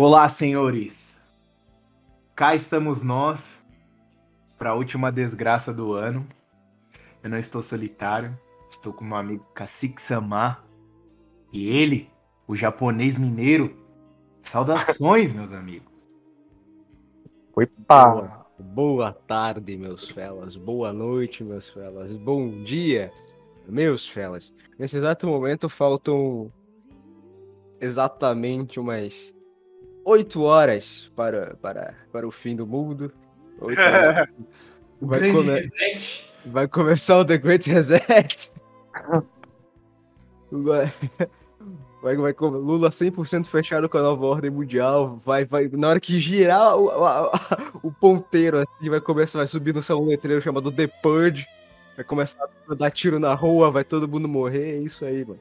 Olá, senhores. Cá estamos nós para a última desgraça do ano. Eu não estou solitário, estou com meu amigo Cacique Samar e ele, o japonês mineiro. Saudações, meus amigos. Opa! Boa, boa tarde, meus felas. Boa noite, meus felas. Bom dia, meus felas. Nesse exato momento faltam exatamente umas oito horas para, para, para o fim do mundo. Oito horas. Vai reset. Vai começar o The Great Reset. Vai, vai, come- Lula 100% fechado com a nova ordem mundial. Vai, vai, na hora que girar o, a- a- o ponteiro, assim, vai começar, vai subir no um letreiro chamado The Purge. Vai começar a dar tiro na rua, vai todo mundo morrer. É isso aí, mano.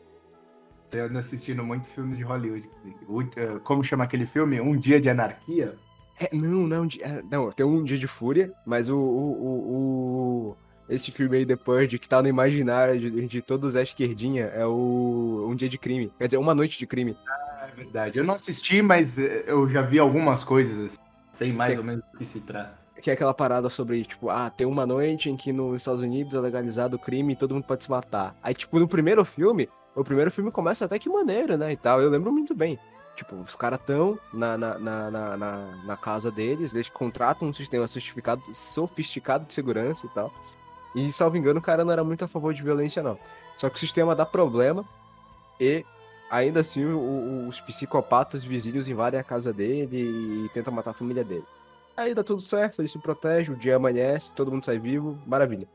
Eu ando assistindo muito filmes de Hollywood. O- eh, Como chama aquele filme? Um Dia de Anarquia? É, não, não, é, não, tem um Dia de Fúria, mas o, o, o, o- esse filme aí, The Purge, que tá no imaginário de, de todos a esquerdinha, é o Um Dia de Crime. Quer dizer, Uma Noite de Crime. É verdade. Eu não assisti, mas eh, eu já vi algumas coisas. assim. Sei mais ou menos do que se trata. Que é aquela parada sobre, tipo, ah, tem uma noite em que nos Estados Unidos é legalizado o crime e todo mundo pode se matar. Aí, tipo, no primeiro filme, o primeiro filme começa até que maneiro, né, e tal. Eu lembro muito bem. Tipo, os caras tão na, na, na, na, casa deles, eles contratam um sistema sofisticado, sofisticado de segurança e tal. E, salvo engano, o cara não era muito a favor de violência, não. Só que o sistema dá problema e, ainda assim, os psicopatas vizinhos invadem a casa dele e tentam matar a família dele. Aí dá tudo certo, ele se protege, o dia amanhece, todo mundo sai vivo, maravilha.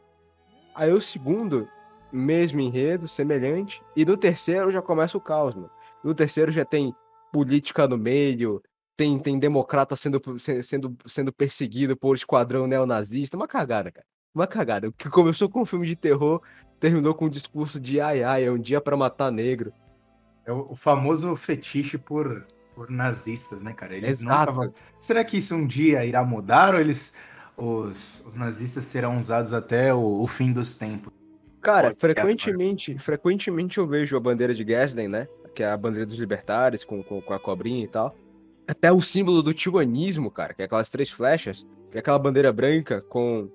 Aí o segundo, mesmo enredo, semelhante, e no terceiro já começa o caos, mano. No terceiro já tem política no meio, tem, tem democrata sendo, se- sendo, sendo perseguido por esquadrão neonazista, uma cagada, cara. Uma cagada. O que começou com um filme de terror, terminou com um discurso de ai ai, é um dia pra matar negro. É o, famoso fetiche por, por nazistas, né, cara? Eles nunca Exato. vão- Será que isso um dia irá mudar ou eles. Os, os nazistas serão usados até o, o fim dos tempos? Cara, Pode frequentemente, frequentemente eu vejo a bandeira de Gadsden, né? Que é a bandeira dos libertários, com, com, com a cobrinha e tal. Até o símbolo do tiguanismo, cara, que é aquelas três flechas, que é aquela bandeira branca com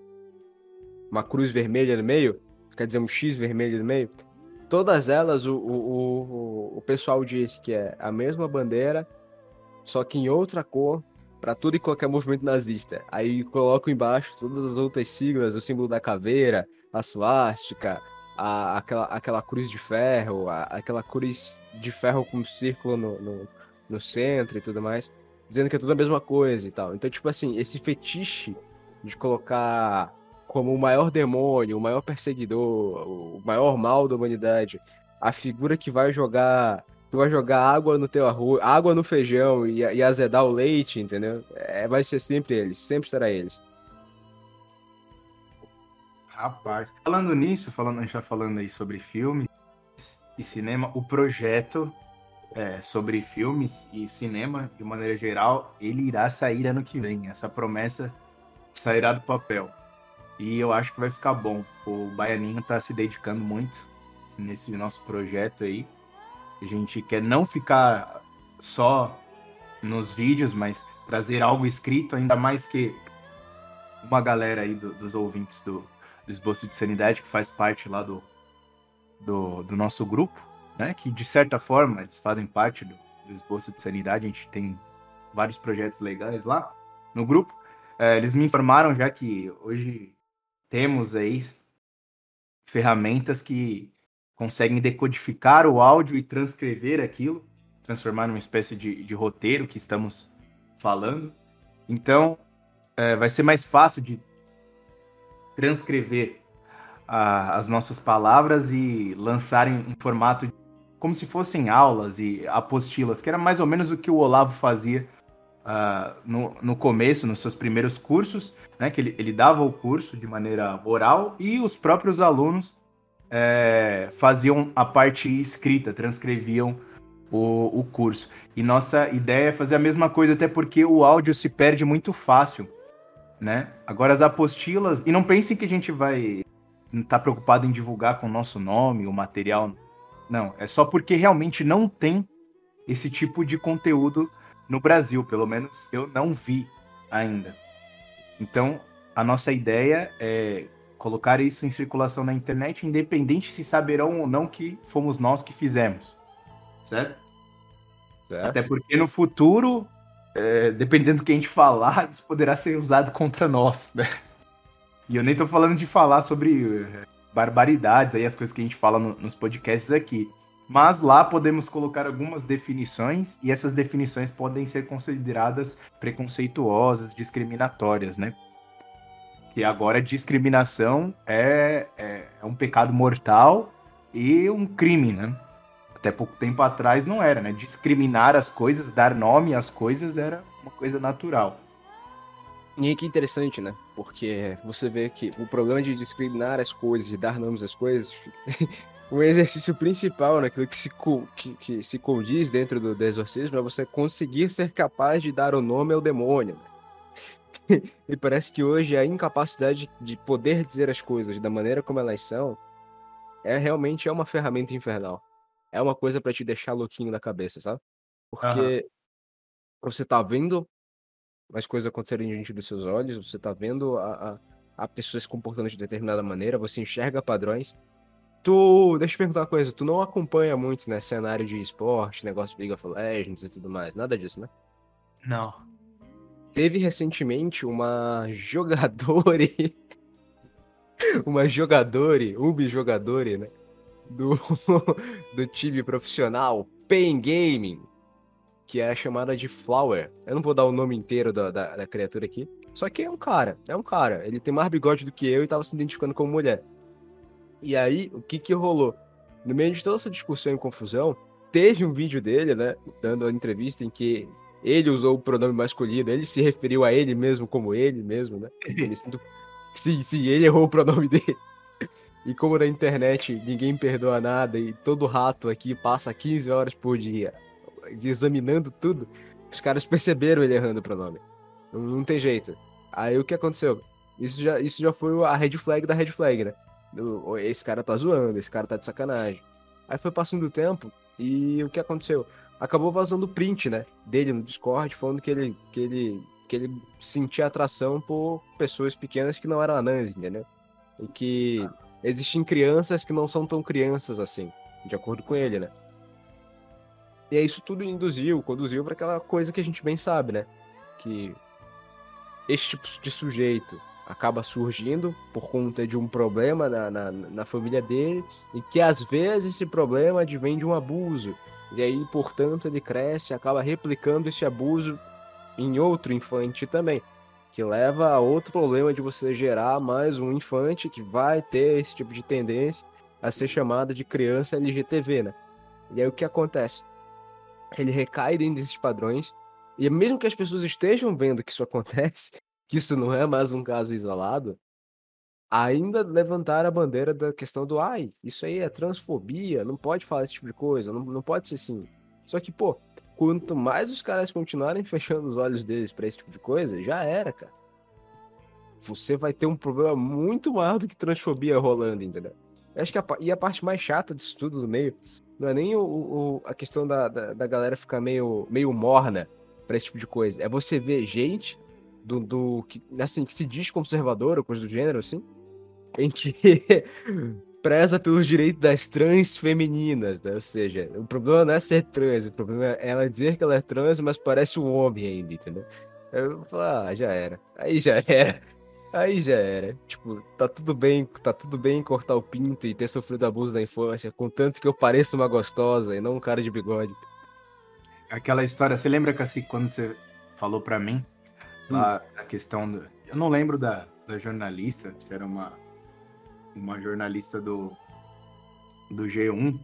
uma cruz vermelha no meio, quer dizer, um X vermelho no meio. Todas elas, o, o, o, o pessoal diz que é a mesma bandeira, só que em outra cor, para tudo e qualquer movimento nazista. Aí colocam embaixo todas as outras siglas, o símbolo da caveira, a suástica, a, aquela, aquela cruz de ferro, a- aquela cruz de ferro com um círculo no, no, no centro e tudo mais, dizendo que é tudo a mesma coisa e tal. Então, tipo assim, esse fetiche de colocar como o maior demônio, o maior perseguidor, o maior mal da humanidade, a figura que vai jogar que vai jogar água no teu arroz, água no feijão e, e azedar o leite, entendeu? É, vai ser sempre eles, sempre será eles. Rapaz. Falando nisso, falando, a gente tá falando aí sobre filmes e cinema, o projeto é, sobre filmes e cinema, de maneira geral, ele irá sair ano que vem. Essa promessa sairá do papel. E eu acho que vai ficar bom. O Baianinho tá se dedicando muito nesse nosso projeto aí. A gente quer não ficar só nos vídeos, mas trazer algo escrito, ainda mais que uma galera aí do- dos ouvintes do, do Esboço de Sanidade, que faz parte lá do, do, do nosso grupo, né? Que de certa forma eles fazem parte do, do Esboço de Sanidade, a gente tem vários projetos legais lá no grupo. É, eles me informaram já que hoje temos aí ferramentas que conseguem decodificar o áudio e transcrever aquilo, transformar numa espécie de, de roteiro que estamos falando. Então, é, vai ser mais fácil de transcrever a- as nossas palavras e lançar em, em formato de- como se fossem aulas e apostilas, que era mais ou menos o que o Olavo fazia ah, no, no começo, nos seus primeiros cursos, né? Que ele, ele dava o curso de maneira oral e os próprios alunos é, faziam a parte escrita, transcreviam o, o curso. E nossa ideia é fazer a mesma coisa, até porque o áudio se perde muito fácil, né? Agora as apostilas, e não pensem que a gente vai estar preocupado em divulgar com o nosso nome, o material. Não, é só porque realmente não tem esse tipo de conteúdo no Brasil, pelo menos eu não vi ainda. Então, a nossa ideia é colocar isso em circulação na internet, independente se saberão ou não que fomos nós que fizemos. Certo? certo. Até porque no futuro, é, dependendo do que a gente falar, isso poderá ser usado contra nós, né? E eu nem tô falando de falar sobre é, barbaridades aí, as coisas que a gente fala no, nos podcasts aqui. Mas lá podemos colocar algumas definições e essas definições podem ser consideradas preconceituosas, discriminatórias, né? Que agora discriminação é, é, é um pecado mortal e um crime, né? Até pouco tempo atrás não era, né? Discriminar as coisas, dar nome às coisas era uma coisa natural. E que interessante, né? Porque você vê que o problema de discriminar as coisas e dar nomes às coisas, o exercício principal, naquilo né? que se, que, que se condiz dentro do, do exorcismo, é você conseguir ser capaz de dar o nome ao demônio. Né? e parece que hoje a incapacidade de poder dizer as coisas da maneira como elas são é realmente é uma ferramenta infernal. É uma coisa para te deixar louquinho da cabeça, sabe? Porque uhum. você tá vendo as coisas acontecerem diante dos seus olhos, você tá vendo a, a, a pessoa se comportando de determinada maneira, você enxerga padrões. Tu, deixa eu perguntar uma coisa, tu não acompanha muito, né, cenário de esporte, negócio de League of Legends e tudo mais, nada disso, né? Não. Teve recentemente uma jogadora, uma jogadora, ubi jogadora, né, do, do time profissional Pain Gaming, que é chamada de Flower. Eu não vou dar o nome inteiro da, da, da, criatura aqui. Só que é um cara, é um cara. Ele tem mais bigode do que eu e tava se identificando como mulher. E aí, o que que rolou? No meio de toda essa discussão e confusão, teve um vídeo dele, né, dando a entrevista em que ele usou o pronome masculino, ele se referiu a ele mesmo como ele mesmo, né? Sim, sim, ele errou o pronome dele. E como na internet ninguém perdoa nada e todo rato aqui passa 15 horas por dia examinando tudo, os caras perceberam ele errando o pronome. Não, não tem jeito. Aí o que aconteceu? Isso já, isso já foi a red flag da red flag, né? Esse cara tá zoando, esse cara tá de sacanagem. Aí foi passando o tempo e o que aconteceu? Acabou vazando o print, né? Dele no Discord, falando que ele, que ele, que ele sentia atração por pessoas pequenas que não eram anãs, entendeu? E que existem crianças que não são tão crianças assim, de acordo com ele, né? E é isso tudo induziu, conduziu para aquela coisa que a gente bem sabe, né? Que este tipo de sujeito acaba surgindo por conta de um problema na, na, na, família dele e que às vezes esse problema advém de um abuso. E aí, portanto, ele cresce e acaba replicando esse abuso em outro infante também. Que leva a outro problema de você gerar mais um infante que vai ter esse tipo de tendência a ser chamada de criança LGTV, né? E aí o que acontece? ele recai dentro desses padrões. E mesmo que as pessoas estejam vendo que isso acontece, que isso não é mais um caso isolado, ainda levantar a bandeira da questão do ai, isso aí é transfobia, não pode falar esse tipo de coisa, não, não pode ser assim. Só que, pô, quanto mais os caras continuarem fechando os olhos deles para esse tipo de coisa, já era, cara. Você vai ter um problema muito maior do que transfobia rolando, entendeu? Eu acho que a, e a parte mais chata disso tudo do meio não é nem o, o a questão da, da, da, galera ficar meio, meio morna pra esse tipo de coisa. É você ver gente do, do que, assim, que se diz conservador ou coisa do gênero, assim, em que preza pelos direitos das trans femininas, né? Ou seja, o problema não é ser trans, o problema é ela dizer que ela é trans, mas parece um homem ainda, entendeu? Eu falo, ah, já era. Aí já era. Aí já era. Tipo, tá tudo bem, tá tudo bem cortar o pinto e ter sofrido abuso da infância, contanto que eu pareça uma gostosa e não um cara de bigode. Aquela história, você lembra que assim, quando você falou para mim, lá, hum. a questão do, eu não lembro da, da jornalista, se era uma uma jornalista do do G1,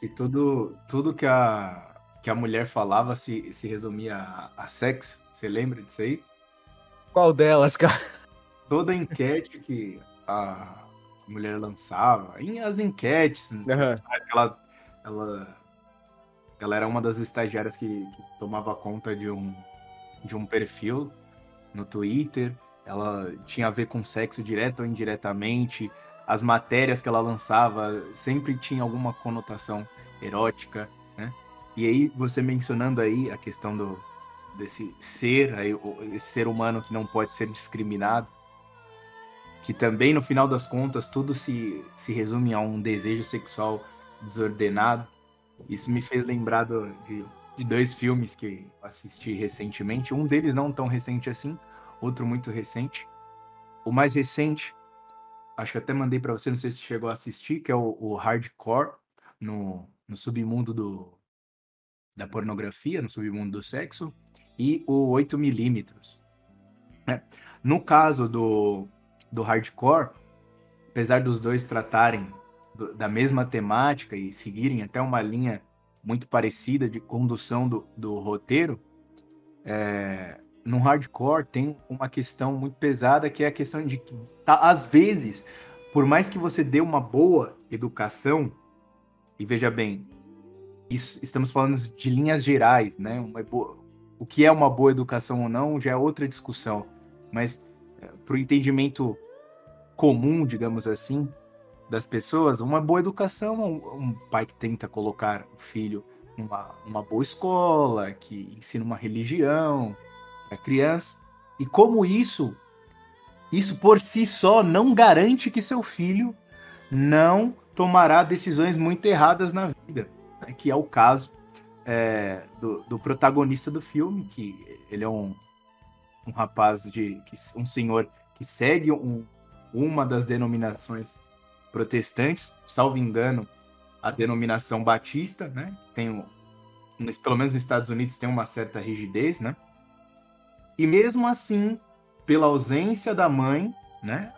que tudo tudo que a que a mulher falava se, se resumia a, a sexo. Você lembra disso aí? Qual delas, cara? Toda enquete que a mulher lançava, em as enquetes, uhum. ela, ela, ela era uma das estagiárias que, que tomava conta de um, de um perfil no Twitter. Ela tinha a ver com sexo direto ou indiretamente. As matérias que ela lançava sempre tinha alguma conotação erótica, né? E aí, você mencionando aí a questão do desse ser, aí, esse ser humano que não pode ser discriminado, que também, no final das contas, tudo se, se resume a um desejo sexual desordenado. Isso me fez lembrar do, de, de dois filmes que assisti recentemente. Um deles não tão recente assim, outro muito recente. O mais recente, acho que até mandei para você, não sei se chegou a assistir, que é o, o Hardcore, no, no submundo do, da pornografia, no submundo do sexo, e o 8mm. É. No caso do, do hardcore, apesar dos dois tratarem do, da mesma temática e seguirem até uma linha muito parecida de condução do, do roteiro, é, no hardcore tem uma questão muito pesada que é a questão de que, tá, às vezes, por mais que você dê uma boa educação, e veja bem, isso, estamos falando de linhas gerais, né? Boa, o que é uma boa educação ou não já é outra discussão, mas é, para o entendimento comum, digamos assim, das pessoas, uma boa educação um, um pai que tenta colocar o filho numa, numa boa escola, que ensina uma religião para criança. E como isso, isso por si só não garante que seu filho não tomará decisões muito erradas na vida, né? que é o caso é, do, do, protagonista do filme, que ele é um, um rapaz de um senhor que segue um, uma das denominações protestantes, salvo engano, a denominação batista, né? Tem, pelo menos nos Estados Unidos tem uma certa rigidez, né? E mesmo assim, pela ausência da mãe, né?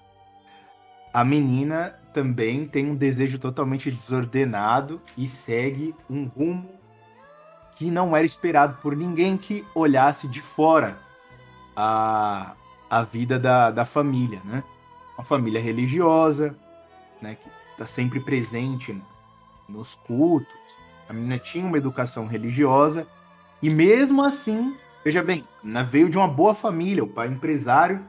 A menina também tem um desejo totalmente desordenado e segue um rumo que não era esperado por ninguém que olhasse de fora a, a vida da, da família, né? uma família religiosa, né, que está sempre presente nos cultos. A menina tinha uma educação religiosa e mesmo assim, veja bem, a veio de uma boa família, o pai empresário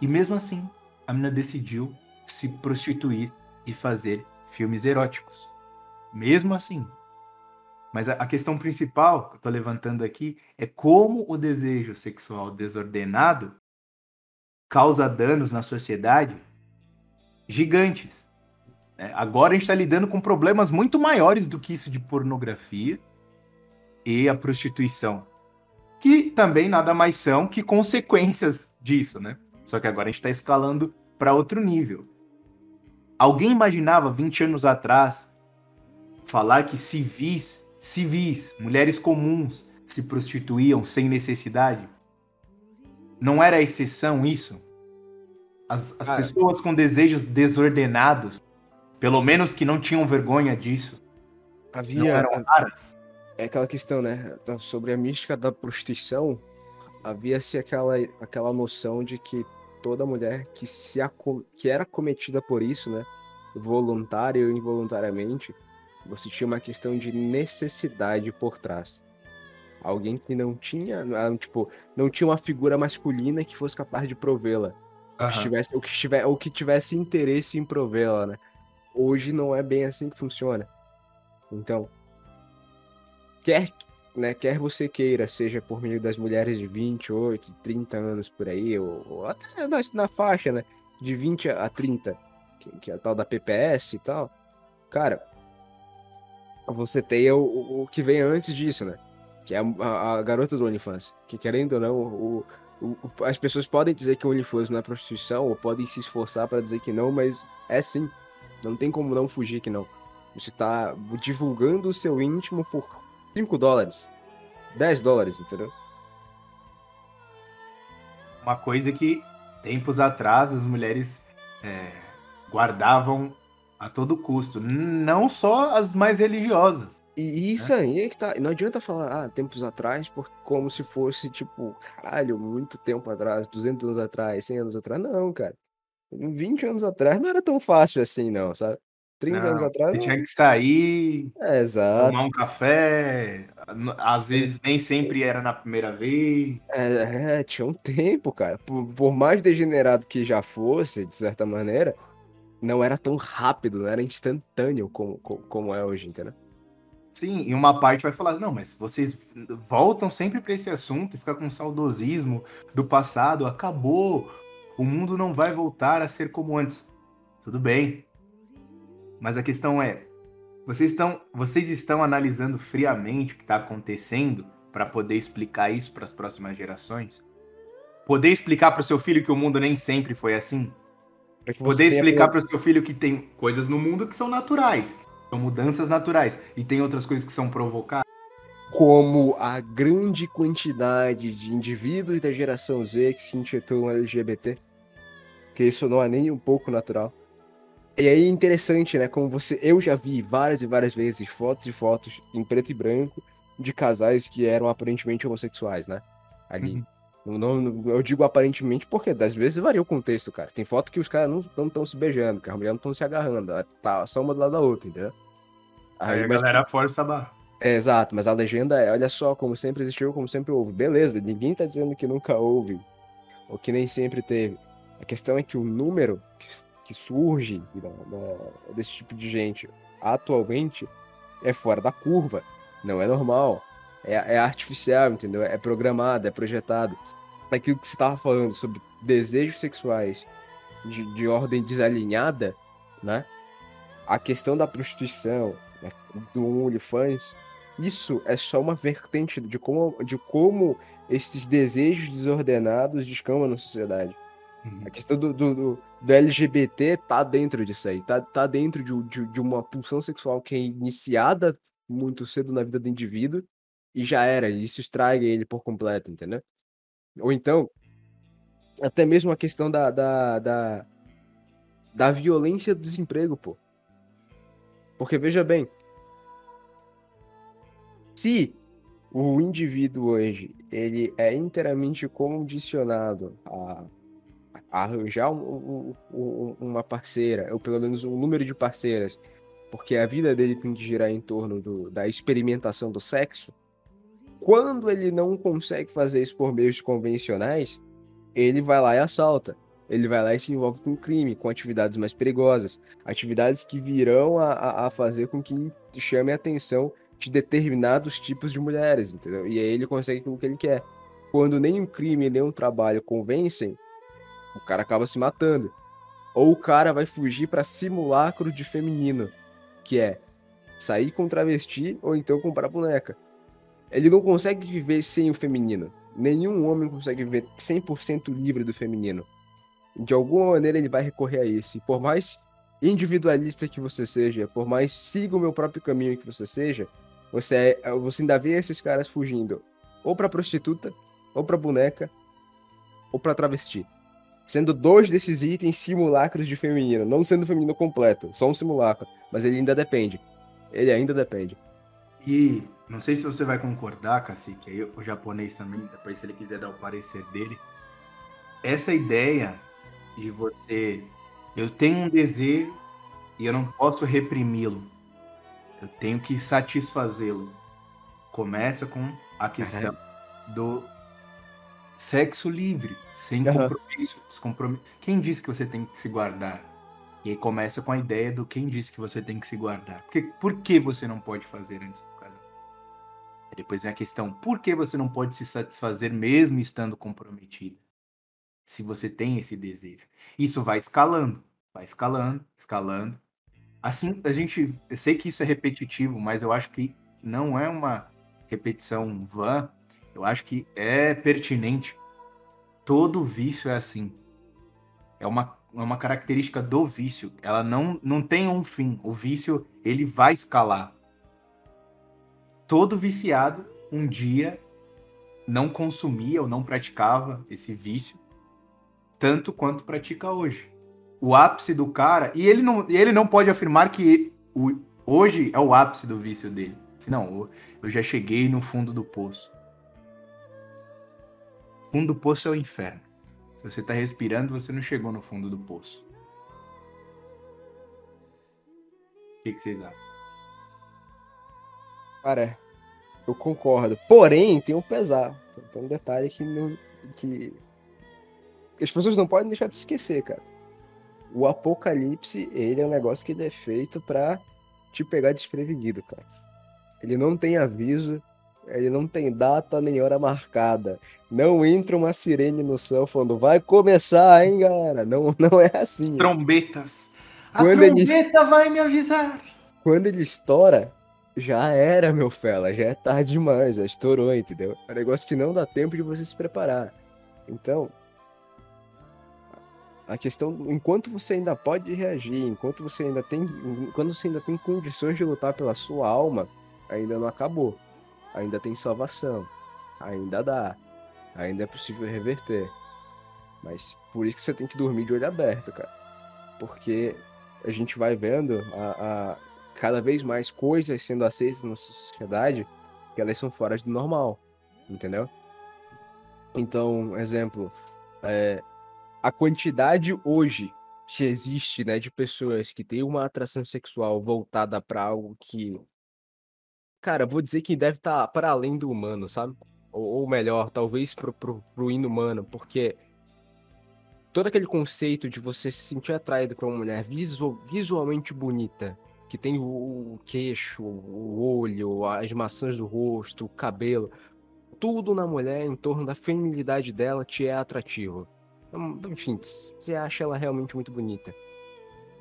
e mesmo assim a menina decidiu se prostituir e fazer filmes eróticos. Mesmo assim. Mas a questão principal que eu estou levantando aqui é como o desejo sexual desordenado causa danos na sociedade gigantes. É, agora a gente está lidando com problemas muito maiores do que isso de pornografia e a prostituição, que também nada mais são que consequências disso, né? Só que agora a gente está escalando para outro nível. Alguém imaginava 20 anos atrás falar que civis, civis, mulheres comuns se prostituíam sem necessidade? Não era exceção isso? As, as pessoas com desejos desordenados, pelo menos que não tinham vergonha disso, havia não eram raras. É aquela questão, né? Então, sobre a mística da prostituição, havia-se aquela, aquela noção de que toda mulher que, se que era cometida por isso, né? Voluntária ou involuntariamente, você tinha uma questão de necessidade por trás. Alguém que não tinha, tipo, não tinha uma figura masculina que fosse capaz de provê-la. Uhum. Que tivesse, ou, que tiver, ou que tivesse interesse em provê-la, né? Hoje não é bem assim que funciona. Então, quer, né, quer você queira, seja por meio das mulheres de 28, 30 anos por aí, ou, ou até na, na, faixa, né? De 20 a 30, que, que é a tal da PPS e tal. Cara, você tem o, o, que vem antes disso, né? Que é a, a, a garota do OnlyFans. Que querendo ou não, o, as pessoas podem dizer que o OnlyFans não é prostituição, ou podem se esforçar para dizer que não, mas é sim. Não tem como não fugir que não. Você está divulgando o seu íntimo por 5 dólares, 10 dólares, entendeu? Uma coisa que tempos atrás as mulheres é, guardavam a todo custo, não só as mais religiosas. E isso né? aí é que tá. Não adianta falar, ah, tempos atrás, por, como se fosse, tipo, caralho, muito tempo atrás, 200 anos atrás, 100 anos atrás. Não, cara. 20 anos atrás não era tão fácil assim, não, sabe? 30 não, anos atrás. Você não... tinha que sair, é, exato. tomar um café. Às vezes nem sempre era na primeira vez. É, é tinha um tempo, cara. Por, por mais degenerado que já fosse, de certa maneira, não era tão rápido, não era instantâneo como, como, como é hoje, entendeu? Sim, e uma parte vai falar, não, mas vocês voltam sempre para esse assunto e fica com saudosismo do passado, acabou, o mundo não vai voltar a ser como antes. Tudo bem. Mas a questão é, vocês estão, vocês estão analisando friamente o que está acontecendo para poder explicar isso para as próximas gerações? Poder explicar para o seu filho que o mundo nem sempre foi assim? Poder explicar para o seu filho que tem coisas no mundo que são naturais, são mudanças naturais, e tem outras coisas que são provocadas? Como a grande quantidade de indivíduos da geração Z que se intitulam LGBT. Que isso não é nem um pouco natural. E aí é interessante, né? Como você. Eu já vi várias e várias vezes fotos e fotos em preto e branco de casais que eram aparentemente homossexuais, né? Ali. Uhum. Não, não, eu digo aparentemente porque às vezes varia o contexto, cara. Tem foto que os caras não estão se beijando, que as mulheres não estão se agarrando, tá só uma do lado da outra, entendeu? Aí, Aí a mas... galera força a barra. É, exato, mas a legenda é, olha só, como sempre existiu, como sempre houve. Beleza, ninguém tá dizendo que nunca houve, ou que nem sempre teve. A questão é que o número que surge da, da, desse tipo de gente atualmente é fora da curva. Não é normal. É, é artificial, entendeu? É programado, é projetado. Aquilo que você estava falando sobre desejos sexuais de, de ordem desalinhada, né? A questão da prostituição, né? do OnlyFans, isso é só uma vertente de como, de como esses desejos desordenados descambam na sociedade. Uhum. A questão do, do, do, do, LGBT tá dentro disso aí, tá, tá dentro de, de, de uma pulsão sexual que é iniciada muito cedo na vida do indivíduo e já era, isso estraga ele por completo, entendeu? Ou então, até mesmo a questão da, da, da, da violência do desemprego, pô. Porque veja bem, se o indivíduo hoje ele é inteiramente condicionado a arranjar um, um, uma parceira, ou pelo menos um número de parceiras porque a vida dele tem que girar em torno do, da experimentação do sexo, quando ele não consegue fazer isso por meios convencionais, ele vai lá e assalta. Ele vai lá e se envolve com crime, com atividades mais perigosas, atividades que virão a, a fazer com que chame a atenção de determinados tipos de mulheres, entendeu? E aí ele consegue o que ele quer. Quando nem um crime, nem um trabalho convencem, o cara acaba se matando. Ou o cara vai fugir para simulacro de feminino que é sair com travesti ou então comprar boneca. Ele não consegue viver sem o feminino. Nenhum homem consegue viver 100% livre do feminino. De alguma maneira ele vai recorrer a isso. E por mais individualista que você seja, por mais siga o meu próprio caminho que você seja, você, é, você ainda vê esses caras fugindo ou para prostituta, ou para boneca, ou para travesti. Sendo dois desses itens simulacros de feminino, não sendo feminino completo, só um simulacro. Mas ele ainda depende. Ele ainda depende. E não sei se você vai concordar, Cacique, aí o japonês também, depois se ele quiser dar o parecer dele. Essa ideia de você. Eu tenho um desejo e eu não posso reprimi-lo. Eu tenho que satisfazê-lo. Começa com a questão do sexo livre, sem compromisso. Quem disse que você tem que se guardar? E aí começa com a ideia do quem disse que você tem que se guardar. Porque, por que você não pode fazer antes do casamento? E depois é a questão, por que você não pode se satisfazer mesmo estando comprometido? Se você tem esse desejo. Isso vai escalando, vai escalando, escalando. Assim, a gente, eu sei que isso é repetitivo, mas eu acho que não é uma repetição vã. Eu acho que é pertinente. Todo vício é assim. É uma é uma característica do vício. Ela não, não tem um fim. O vício, ele vai escalar. Todo viciado, um dia, não consumia ou não praticava esse vício tanto quanto pratica hoje. O ápice do cara, e ele não, ele não pode afirmar que o, hoje é o ápice do vício dele. Não, eu já cheguei no fundo do poço. Fundo do poço é o inferno você está respirando, você não chegou no fundo do poço. O que, que vocês acham? Cara, eu concordo. Porém, tem um pesar. Tem um detalhe que, não, que, que as pessoas não podem deixar de esquecer, cara. O apocalipse, ele é um negócio que ele é feito pra te pegar desprevenido, cara. ele não tem aviso, ele não tem data nem hora marcada. Não entra uma sirene no céu falando, vai começar, hein, galera? Não, não é assim. Trombetas. A Quando trombeta vai me avisar. Quando ele estoura, já era, meu fela. Já é tarde demais, já estourou, entendeu? É um negócio que não dá tempo de você se preparar. Então, a questão, enquanto você ainda pode reagir, enquanto você ainda tem, enquanto você ainda tem condições de lutar pela sua alma, ainda não acabou. Ainda tem salvação. Ainda dá. Ainda é possível reverter. Mas por isso que você tem que dormir de olho aberto, cara. Porque a gente vai vendo a, a cada vez mais coisas sendo aceitas na sociedade que elas são fora do normal, entendeu? Então, exemplo, é, a quantidade hoje que existe, né, de pessoas que têm uma atração sexual voltada para algo que, cara, vou dizer que deve estar tá para além do humano, sabe? Ou, ou melhor, talvez pro, pro, pro inumano, porque todo aquele conceito de você se sentir atraído por uma mulher visual, visualmente bonita, que tem o queixo, o olho, as maçãs do rosto, o cabelo, tudo na mulher em torno da feminilidade dela te é atrativo. Então, enfim, você acha ela realmente muito bonita.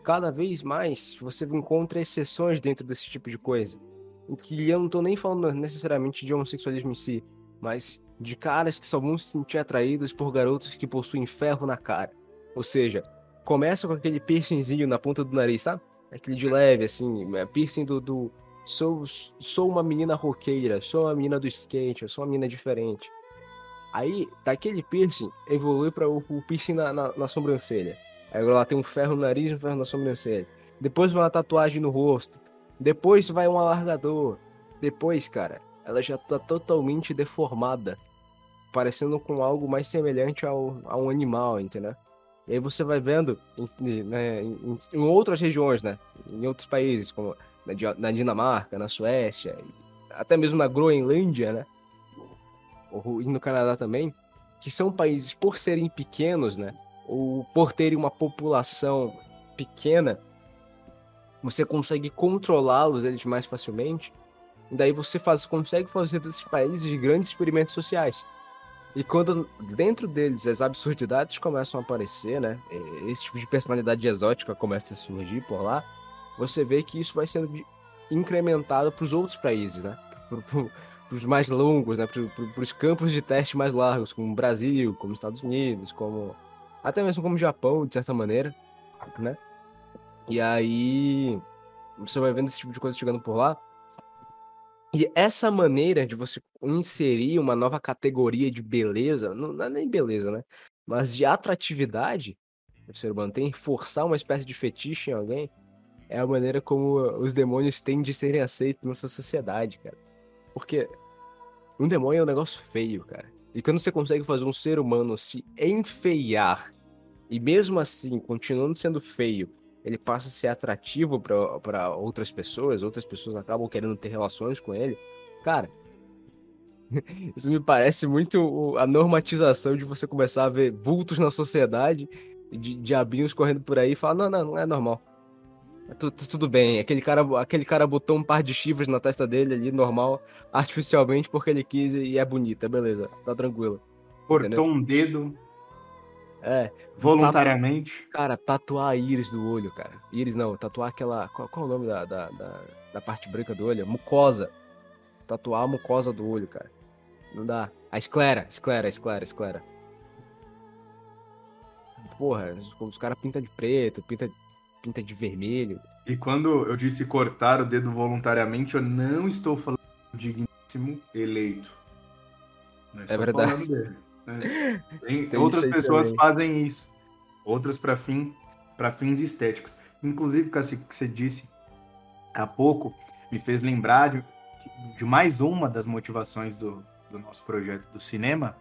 Cada vez mais você encontra exceções dentro desse tipo de coisa. Em que eu não tô nem falando necessariamente de homossexualismo em si, mas de caras que só vão se sentir atraídos por garotos que possuem ferro na cara. Ou seja, começa com aquele piercingzinho na ponta do nariz, sabe? Aquele de leve, assim, é piercing do, do sou, sou uma menina roqueira, sou uma menina do skate, sou uma menina diferente. Aí, daquele piercing, evolui para o, o, piercing na, na, na, sobrancelha. Aí ela tem um ferro no nariz e um ferro na sobrancelha. Depois uma tatuagem no rosto. Depois vai um alargador. Depois, cara, ela já tá totalmente deformada. Parecendo com algo mais semelhante ao, a um animal, entendeu? E aí você vai vendo né, em, em outras regiões, né? Em outros países, como na Dinamarca, na Suécia, até mesmo na Groenlândia, né? Ou no Canadá também, que são países por serem pequenos, né? Ou por terem uma população pequena, você consegue controlá-los eles mais facilmente. E daí você faz, consegue fazer desses países grandes experimentos sociais. E quando dentro deles as absurdidades começam a aparecer, né? Esse tipo de personalidade exótica começa a surgir por lá você vê que isso vai sendo incrementado para os outros países, né? Para os mais longos, né? Para os campos de teste mais largos, como o Brasil, como Estados Unidos, como até mesmo como o Japão, de certa maneira, né? E aí você vai vendo esse tipo de coisa chegando por lá. E essa maneira de você inserir uma nova categoria de beleza, não é nem beleza, né? Mas de atratividade, o ser humano tem forçar uma espécie de fetiche em alguém, é a maneira como os demônios têm de serem aceitos nessa sociedade, cara. Porque um demônio é um negócio feio, cara. E quando você consegue fazer um ser humano se enfeiar, e mesmo assim, continuando sendo feio, ele passa a ser atrativo para outras pessoas, outras pessoas acabam querendo ter relações com ele, cara. Isso me parece muito a normatização de você começar a ver vultos na sociedade, de diabinhos correndo por aí e falar: não, não, não é normal. Tudo bem, aquele cara, aquele cara botou um par de chifres na testa dele ali, normal, artificialmente, porque ele quis e é bonita, beleza, tá tranquilo. Cortou entendeu? um dedo. É. Voluntariamente. Cara, tatuar a íris do olho, cara. Íris não, tatuar aquela. Qual, qual é o nome da, da, da, da, parte branca do olho? Mucosa. Tatuar a mucosa do olho, cara. Não dá. A esclera, esclera, esclera, esclera. Porra, os caras pintam de preto, pinta pinta de vermelho. E quando eu disse cortar o dedo voluntariamente, eu não estou falando do digníssimo eleito. Não é verdade. Né? Tem, Tem outras pessoas também. fazem isso. Outras para fim, para fins estéticos. Inclusive, que você disse há pouco, me fez lembrar de, de mais uma das motivações do, do nosso projeto do cinema,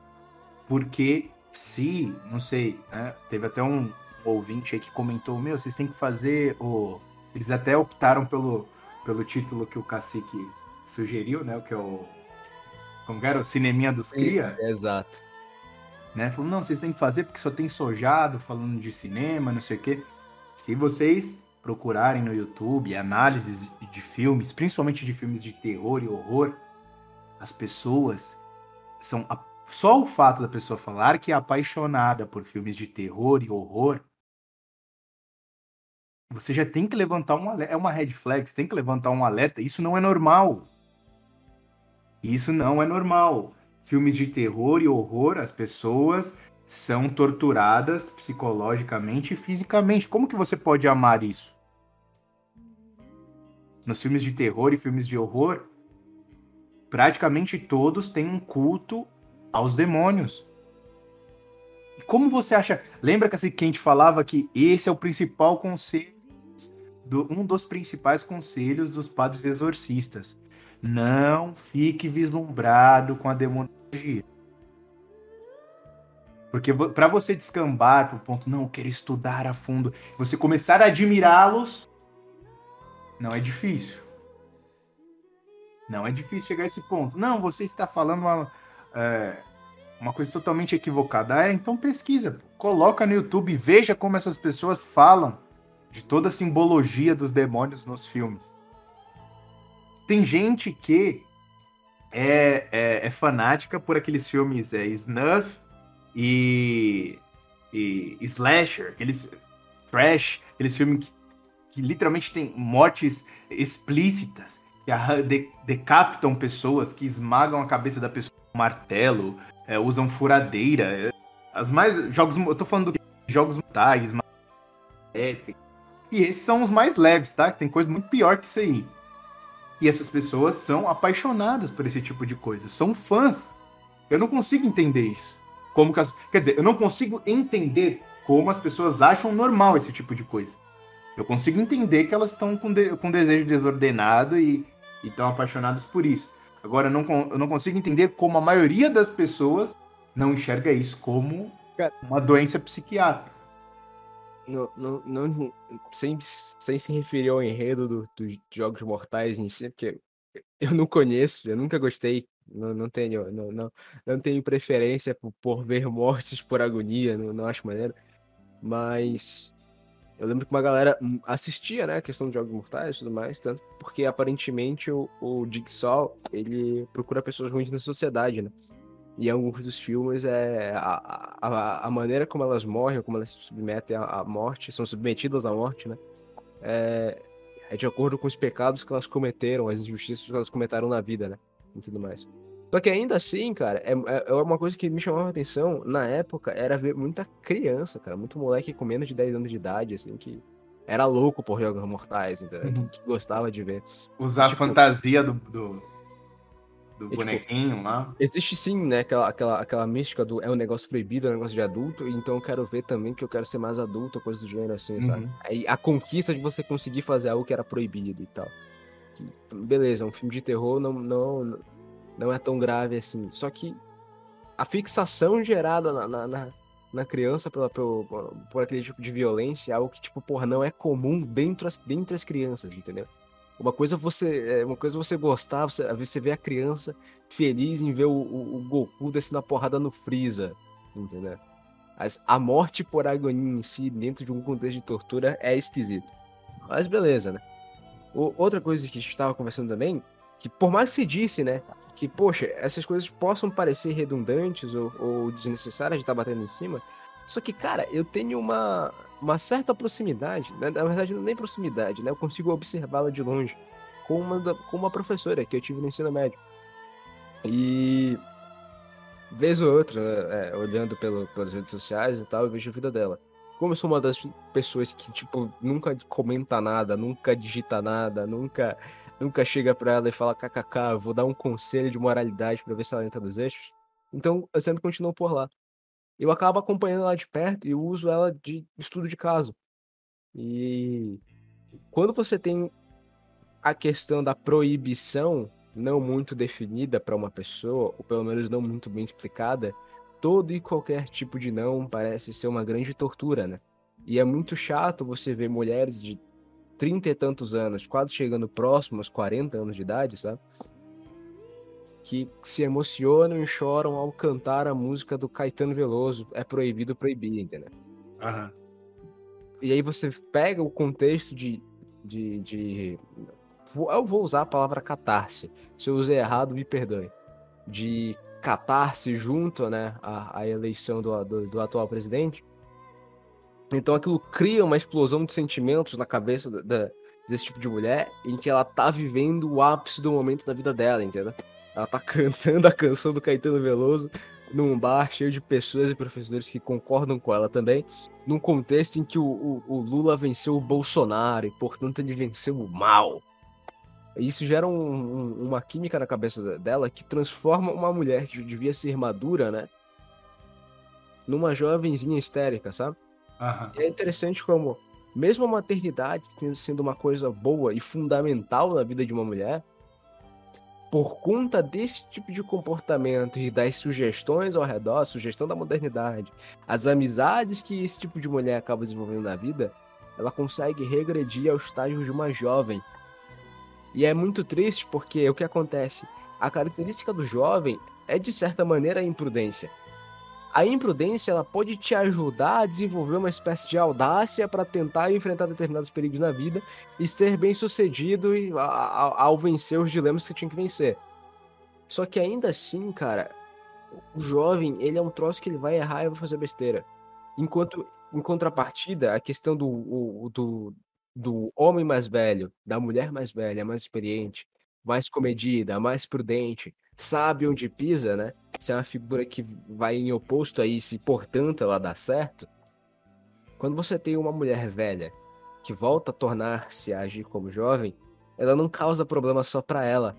porque se, não sei, né, teve até um, ouvinte aí que comentou, meu, vocês têm que fazer o... Eles até optaram pelo, pelo título que o Cacique sugeriu, né? O que é o... Como que era? O Cineminha dos Cria. exato. Né? Falou, não, vocês têm que fazer porque só tem sojado falando de cinema, não sei o quê. Se vocês procurarem no YouTube análises de filmes, principalmente de filmes de terror e horror, as pessoas são só o fato da pessoa falar que é apaixonada por filmes de terror e horror, você já tem que levantar um alerta. É uma red flag, você tem que levantar um alerta. Isso não é normal. Isso não é normal. Filmes de terror e horror, as pessoas são torturadas psicologicamente e fisicamente. Como que você pode amar isso? Nos filmes de terror e filmes de horror, praticamente todos têm um culto aos demônios. E como você acha? Lembra que a gente falava que esse é o principal conselho, do, um dos principais conselhos dos padres exorcistas. Não fique vislumbrado com a demonologia. Porque para você descambar para o ponto, não, eu quero estudar a fundo, você começar a admirá-los, não é difícil. Não é difícil chegar a esse ponto. Não, você está falando uma, é, uma coisa totalmente equivocada. É, então pesquisa, coloca no YouTube, veja como essas pessoas falam de toda a simbologia dos demônios nos filmes. Tem gente que é, é, é fanática por aqueles filmes é, Snuff e, e Slasher, aqueles trash, aqueles filmes que, que literalmente tem mortes explícitas, que de, decapitam pessoas, que esmagam a cabeça da pessoa com martelo, é, usam furadeira. É, as mais. Jogos. Eu tô falando de jogos mortais, e esses são os mais leves, tá? Tem coisa muito pior que isso aí. E essas pessoas são apaixonadas por esse tipo de coisa, são fãs. Eu não consigo entender isso. Como que as... Quer dizer, eu não consigo entender como as pessoas acham normal esse tipo de coisa. Eu consigo entender que elas estão com, de... com desejo desordenado e estão apaixonadas por isso. Agora, eu não, eu não consigo entender como a maioria das pessoas não enxerga isso como uma doença psiquiátrica. Não, não, não, sem, sem se referir ao enredo dos do Jogos Mortais em si, porque eu não conheço, eu nunca gostei não, não tenho, não, não, não tenho preferência por, por ver mortes por agonia, não, não acho maneiro. Mas eu lembro que uma galera assistia, né, a questão de jogos mortais e tudo mais, tanto porque aparentemente o, o Jigsaw, ele procura pessoas ruins na sociedade, né? E em alguns dos filmes é a, a, a maneira como elas morrem, como elas se submetem à, à morte, são submetidas à morte, né? É, é de acordo com os pecados que elas cometeram, as injustiças que elas cometeram na vida, né? e tudo mais. Só que ainda assim, cara, é, é, é uma coisa que me chamava a atenção na época era ver muita criança, cara, muito moleque com menos de 10 anos de idade, assim, que era louco por jogos mortais, entendeu? Uhum. Que, que, gostava de ver. Usar tipo, a fantasia do, do, do tipo, bonequinho lá. Existe sim, né, aquela, aquela, aquela mística do é um negócio proibido, é um negócio de adulto, então eu quero ver também que eu quero ser mais adulto, coisa do gênero assim, uhum. sabe? Aí a conquista de você conseguir fazer algo que era proibido e tal. Que, beleza, um filme de terror não, não, não é tão grave assim. Só que a fixação gerada na, na, na criança pela, por, por, aquele tipo de violência é algo que, tipo, porra, não é comum dentro as, dentre as crianças, entendeu? Uma coisa você é uma coisa você gostar, você, você vê a criança feliz em ver o, o, o Goku descendo a porrada no Freeza, entendeu? Mas a morte por agonia em si, dentro de um contexto de tortura, é esquisito. Mas beleza, né? O, outra coisa que a gente estava conversando também, que por mais que se disse, né? que, poxa, essas coisas possam parecer redundantes ou, ou desnecessárias de estar batendo em cima. Só que, cara, eu tenho uma, uma certa proximidade, né? na verdade, nem proximidade, né? Eu consigo observá-la de longe com uma, com uma professora que eu tive no ensino médio. E vez ou outra, é, olhando pelo, pelas redes sociais e tal, eu vejo a vida dela. Como eu sou uma das pessoas que, tipo, nunca comenta nada, nunca digita nada, nunca nunca chega pra ela e fala, kkk, vou dar um conselho de moralidade para ver se ela entra nos eixos. Então, eu sempre continuo por lá. Eu acabo acompanhando ela de perto e uso ela de estudo de caso. E quando você tem a questão da proibição não muito definida para uma pessoa, ou pelo menos não muito bem explicada, todo e qualquer tipo de não parece ser uma grande tortura, né? E é muito chato você ver mulheres de trinta e tantos anos, quase chegando próximo aos 40 anos de idade, sabe? Que se emocionam e choram ao cantar a música do Caetano Veloso. É proibido proibir, entendeu? Uhum. e aí você pega o contexto de, de, de. Eu vou usar a palavra catarse. Se eu usei errado, me perdoe. De catarse junto né, à, à eleição do, do, do, atual presidente. Então aquilo cria uma explosão de sentimentos na cabeça da, desse tipo de mulher em que ela tá vivendo o ápice do momento da vida dela, entendeu? Ela tá cantando a canção do Caetano Veloso num bar cheio de pessoas e professores que concordam com ela também, num contexto em que o, o, o Lula venceu o Bolsonaro e, portanto, ele venceu o mal. Isso gera um, um, uma química na cabeça dela que transforma uma mulher que devia ser madura, né? Numa jovenzinha histérica, sabe? Uhum. É interessante como, mesmo a maternidade tendo sendo uma coisa boa e fundamental na vida de uma mulher, por conta desse tipo de comportamento e das sugestões ao redor, a sugestão da modernidade, as amizades que esse tipo de mulher acaba desenvolvendo na vida, ela consegue regredir ao estágio de uma jovem. E é muito triste porque o que acontece? A característica do jovem é de certa maneira a imprudência a imprudência ela pode te ajudar a desenvolver uma espécie de audácia para tentar enfrentar determinados perigos na vida e ser bem sucedido ao vencer os dilemas que tinha que vencer. Só que ainda assim, cara, o jovem, ele é um troço que ele vai errar e vai fazer besteira. Enquanto, em contrapartida, a questão do, do, do homem mais velho, da mulher mais velha, mais experiente, mais comedida, mais prudente, sabe onde pisa, né? Se é uma figura que vai em oposto a isso e, portanto, ela dá certo. Quando você tem uma mulher velha que volta a tornar-se a agir como jovem, ela não causa problema só para ela.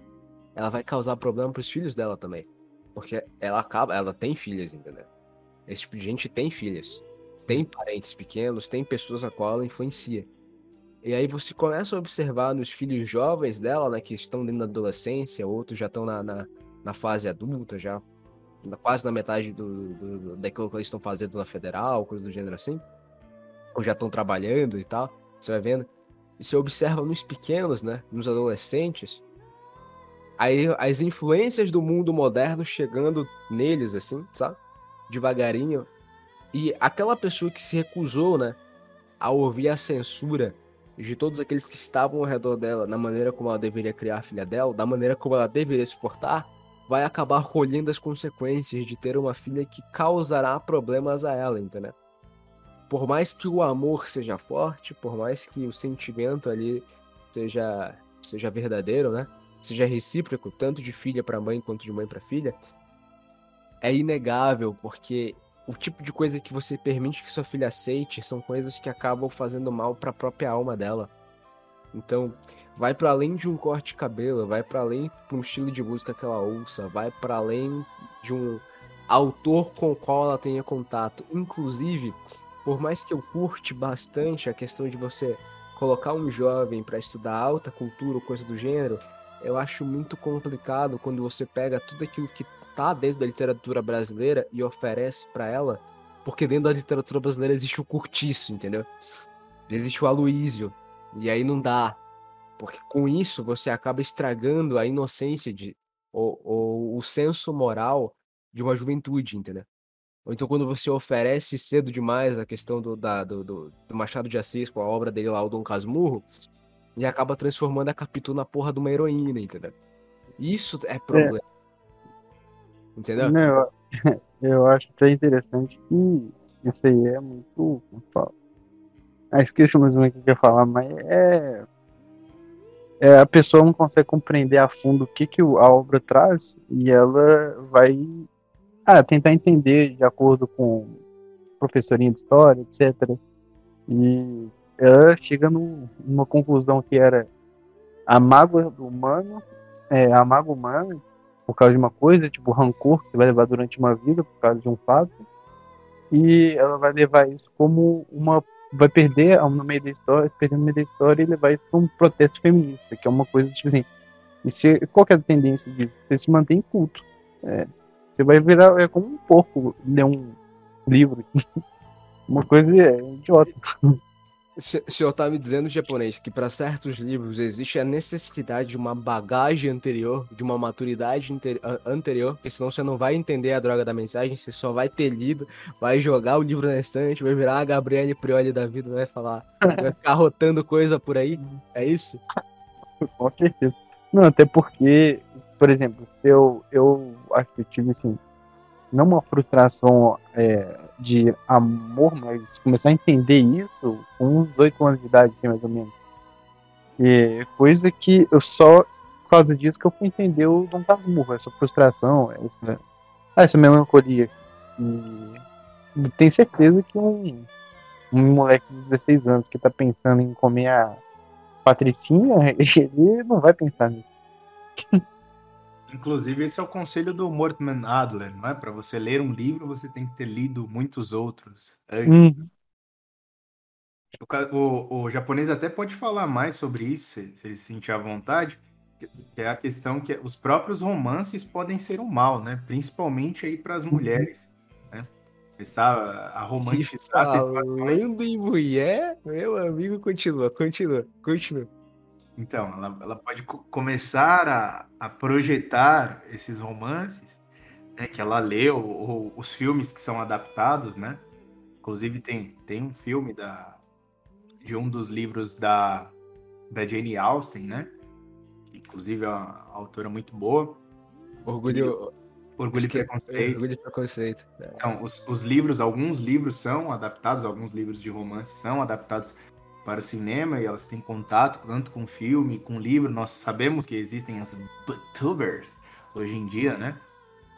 Ela vai causar problema para os filhos dela também. Porque ela acaba, ela tem filhas, entendeu? Esse tipo de gente tem filhas. Tem parentes pequenos, tem pessoas a qual ela influencia. E aí você começa a observar nos filhos jovens dela, né, que estão dentro da adolescência, outros já estão na, na, na fase adulta, já quase na metade do, do, daquilo que eles estão fazendo na federal, coisa do gênero assim, ou já estão trabalhando e tal, você vai vendo. E você observa nos pequenos, né, nos adolescentes, aí as influências do mundo moderno chegando neles, assim, sabe? Devagarinho. E aquela pessoa que se recusou, né, a ouvir a censura de todos aqueles que estavam ao redor dela, na maneira como ela deveria criar a filha dela, da maneira como ela deveria se portar, vai acabar colhendo as consequências de ter uma filha que causará problemas a ela, entendeu? Por mais que o amor seja forte, por mais que o sentimento ali seja, seja verdadeiro, né? Seja recíproco, tanto de filha para mãe quanto de mãe para filha, é inegável, porque o tipo de coisa que você permite que sua filha aceite são coisas que acabam fazendo mal para a própria alma dela. Então, vai para além de um corte de cabelo, vai para além de um estilo de música que ela ouça, vai para além de um autor com o qual ela tenha contato. Inclusive, por mais que eu curte bastante a questão de você colocar um jovem para estudar alta cultura ou coisa do gênero, eu acho muito complicado quando você pega tudo aquilo que tá dentro da literatura brasileira e oferece para ela, porque dentro da literatura brasileira existe o curtiço, entendeu? Existe o Aloísio, e aí não dá. Porque com isso você acaba estragando a inocência de, ou, ou o senso moral de uma juventude, entendeu? Ou então quando você oferece cedo demais a questão do, da, do, do, do, Machado de Assis com a obra dele lá, o Dom Casmurro, e acaba transformando a Capitu na porra de uma heroína, entendeu? Isso é, problema. É. Entendeu? Não, eu, eu acho até interessante que isso aí é muito. Ah, esqueci mais uma que eu ia falar, mas é, é. A pessoa não consegue compreender a fundo o que, que a obra traz e ela vai ah, tentar entender de acordo com professorinha de história, etc. E ela chega numa conclusão que era a mágoa do humano, é, a mágoa humana, por causa de uma coisa, tipo rancor que vai levar durante uma vida por causa de um fato, e ela vai levar isso como uma vai perder no meio da história, perdendo no meio da história e levar isso para um protesto feminista, que é uma coisa assim. E se, qual é a tendência disso? Você se mantém culto. É, você vai virar é como um porco ler um livro. uma coisa é, idiota. O senhor tá me dizendo, japonês, que para certos livros existe a necessidade de uma bagagem anterior, de uma maturidade anterior, porque senão você não vai entender a droga da mensagem, você só vai ter lido, vai jogar o livro na estante, vai virar a Gabriele Prioli da vida, vai falar, vai ficar rotando coisa por aí, é isso? Com certeza. Não, até porque, por exemplo, eu, eu acho que eu tive assim, não uma frustração é, de amor, mas começar a entender isso com uns oito anos de idade, assim, mais ou menos. E coisa que eu só, por causa disso, que eu fui entender o Dom Casmurro, essa frustração, essa, essa melancolia. E, e tenho certeza que um, um moleque de 16 anos que tá pensando em comer a Patricinha, ele não vai pensar nisso. Inclusive, esse é o conselho do Mortman Adler, não é? Para você ler um livro, você tem que ter lido muitos outros Uhum. O, o, o, japonês até pode falar mais sobre isso, se, se ele se sentir à vontade, que é a questão que os próprios romances podem ser um mal, né? Principalmente aí para as uhum. mulheres, né? Começar a romantizar Falando em mulher, meu amigo, continua, continua, continua. Então, ela, ela pode começar a, a, projetar esses romances né, que ela leu, ou os filmes que são adaptados, né? Inclusive tem, tem um filme da, de um dos livros da, da Jane Austen, né? Que, inclusive é uma autora muito boa. Orgulho, Orgulho e Preconceito. Orgulho e Preconceito. É. Então, os, os livros, alguns livros são adaptados, alguns livros de romance são adaptados para o cinema e elas têm contato tanto com filme, com livro. Nós sabemos que existem as booktubers hoje em dia, né?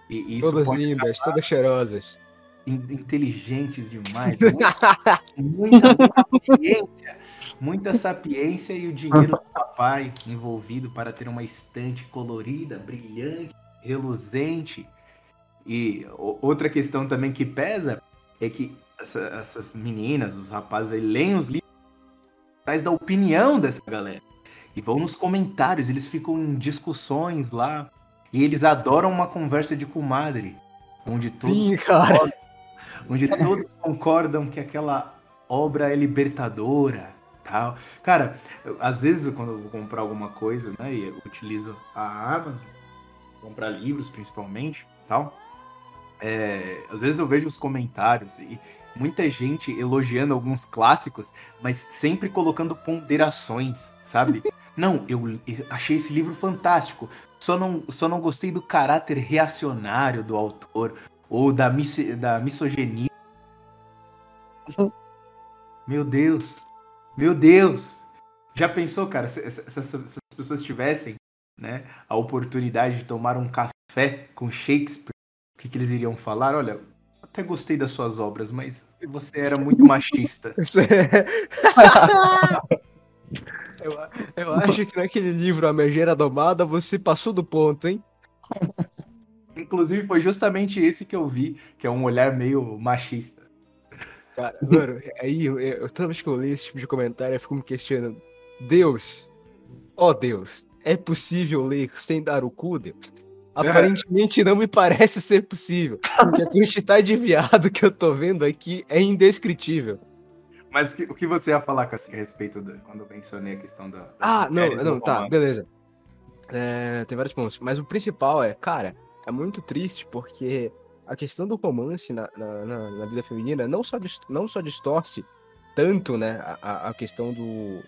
E isso todas lindas, todas cheirosas. Inteligentes demais. muita, muita sapiência. Muita sapiência e o dinheiro do papai envolvido para ter uma estante colorida, brilhante, reluzente. E outra questão também que pesa é que essa, essas meninas, os rapazes, leem os livros atrás da opinião dessa galera. E vão nos comentários, eles ficam em discussões lá. E eles adoram uma conversa de comadre. Onde todos, Sim, cara. Concordam, onde todos concordam que aquela obra é libertadora. Tal. Cara, eu, às vezes quando eu vou comprar alguma coisa, né? E eu utilizo a Amazon, comprar livros principalmente tal. É, às vezes eu vejo os comentários e muita gente elogiando alguns clássicos, mas sempre colocando ponderações, sabe? não, eu achei esse livro fantástico, só não, só não gostei do caráter reacionário do autor ou da, mis, da misoginia. Meu Deus, meu Deus! Já pensou, cara, se, se, se, se as pessoas tivessem né, a oportunidade de tomar um café com Shakespeare, o que, que eles iriam falar? Olha, até gostei das suas obras, mas você era muito machista. eu, eu acho que naquele livro A Megera Domada você passou do ponto, hein? Inclusive foi justamente esse que eu vi, que é um olhar meio machista. Cara, mano, aí eu, eu, toda vez que eu leio esse tipo de comentário, eu fico me questionando. Deus, ó oh Deus, é possível ler sem dar o cu, Deus? Aparentemente não me parece ser possível. Porque a quantidade de viado que eu tô vendo aqui é indescritível. Mas o que você ia falar, Cassi, a respeito do, quando eu mencionei a questão da. ah, não, não, tá, beleza. É, tem vários pontos. Mas o principal é, cara, é muito triste porque a questão do romance na, na, na vida feminina não só, não só distorce tanto, né, a, a questão do,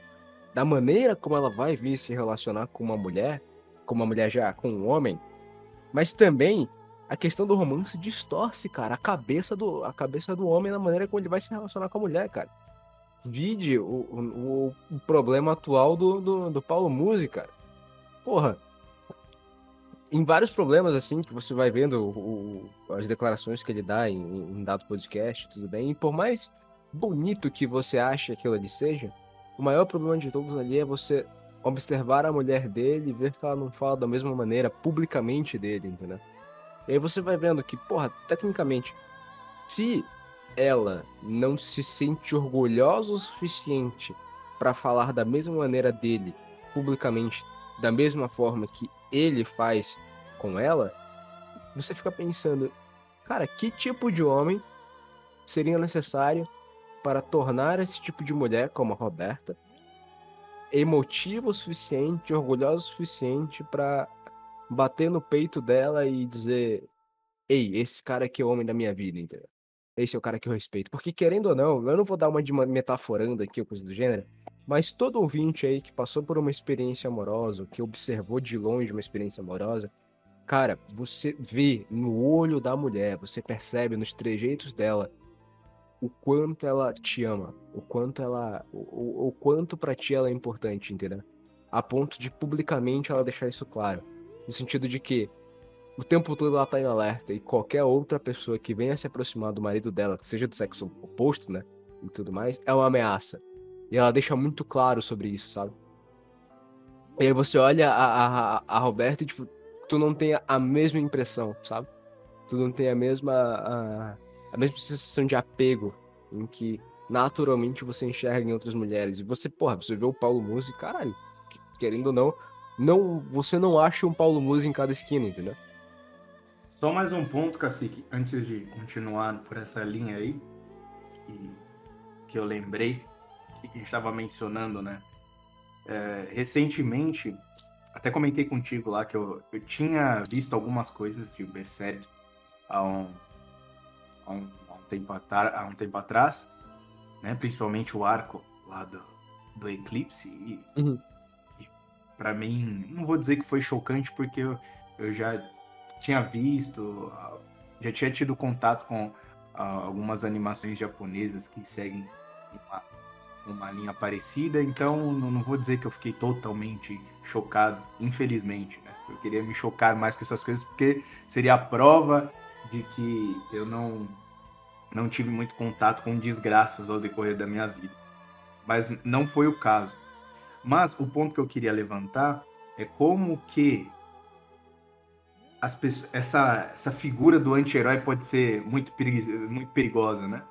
da maneira como ela vai vir se relacionar com uma mulher, como uma mulher já com um homem, mas também a questão do romance distorce, cara, a cabeça do, a cabeça do homem na maneira como ele vai se relacionar com a mulher, cara. Vide o, o, o problema atual do, do, do Paulo Musi, cara. Porra. Em vários problemas, assim, que você vai vendo o, o, as declarações que ele dá em, em dado podcast, tudo bem. E por mais bonito que você ache aquilo ali seja, o maior problema de todos ali é você observar a mulher dele e ver que ela não fala da mesma maneira publicamente dele, entendeu? E aí você vai vendo que, porra, tecnicamente, se ela não se sente orgulhosa o suficiente para falar da mesma maneira dele publicamente, da mesma forma que ele faz com ela, você fica pensando, cara, que tipo de homem seria necessário para tornar esse tipo de mulher, como a Roberta, emotiva o suficiente, orgulhosa o suficiente para bater no peito dela e dizer: Ei, esse cara aqui é o homem da minha vida, entendeu? Esse é o cara que eu respeito. Porque, querendo ou não, eu não vou dar uma de metaforando aqui ou coisa do gênero, mas todo ouvinte aí que passou por uma experiência amorosa, que observou de longe uma experiência amorosa, cara, você vê no olho da mulher, você percebe nos trejeitos dela o quanto ela te ama, o quanto ela, o, o quanto para ti ela é importante, entendeu? A ponto de publicamente ela deixar isso claro, no sentido de que o tempo todo ela tá em alerta e qualquer outra pessoa que venha se aproximar do marido dela, que seja do sexo oposto, né, e tudo mais, é uma ameaça. E ela deixa muito claro sobre isso, sabe? E aí você olha a, a, a Roberta e, tipo, tu não tem a mesma impressão, sabe? Tu não tem a mesma a, a mesma sensação de apego em que naturalmente você enxerga em outras mulheres. E você, porra, você vê o Paulo Musi, caralho, querendo ou não, não, você não acha um Paulo Musi em cada esquina, entendeu? Só mais um ponto, Cacique, antes de continuar por essa linha aí, que, que eu lembrei, que a gente estava mencionando, né? É, recentemente, até comentei contigo lá que eu, eu tinha visto algumas coisas de Berserk há um, há um, há um, tempo, há um tempo atrás, né? Principalmente o arco lá do, do Eclipse. E, uhum. e para mim, não vou dizer que foi chocante, porque eu, eu já tinha visto, já tinha tido contato com uh, algumas animações japonesas que seguem uma, uma linha parecida, então não, não, vou dizer que eu fiquei totalmente chocado, infelizmente, né? Eu queria me chocar mais com essas coisas, porque seria a prova de que eu não, não tive muito contato com desgraças ao decorrer da minha vida. Mas não foi o caso. Mas o ponto que eu queria levantar é como que as pessoas, essa, essa figura do anti-herói pode ser muito, perig, muito perigosa, né?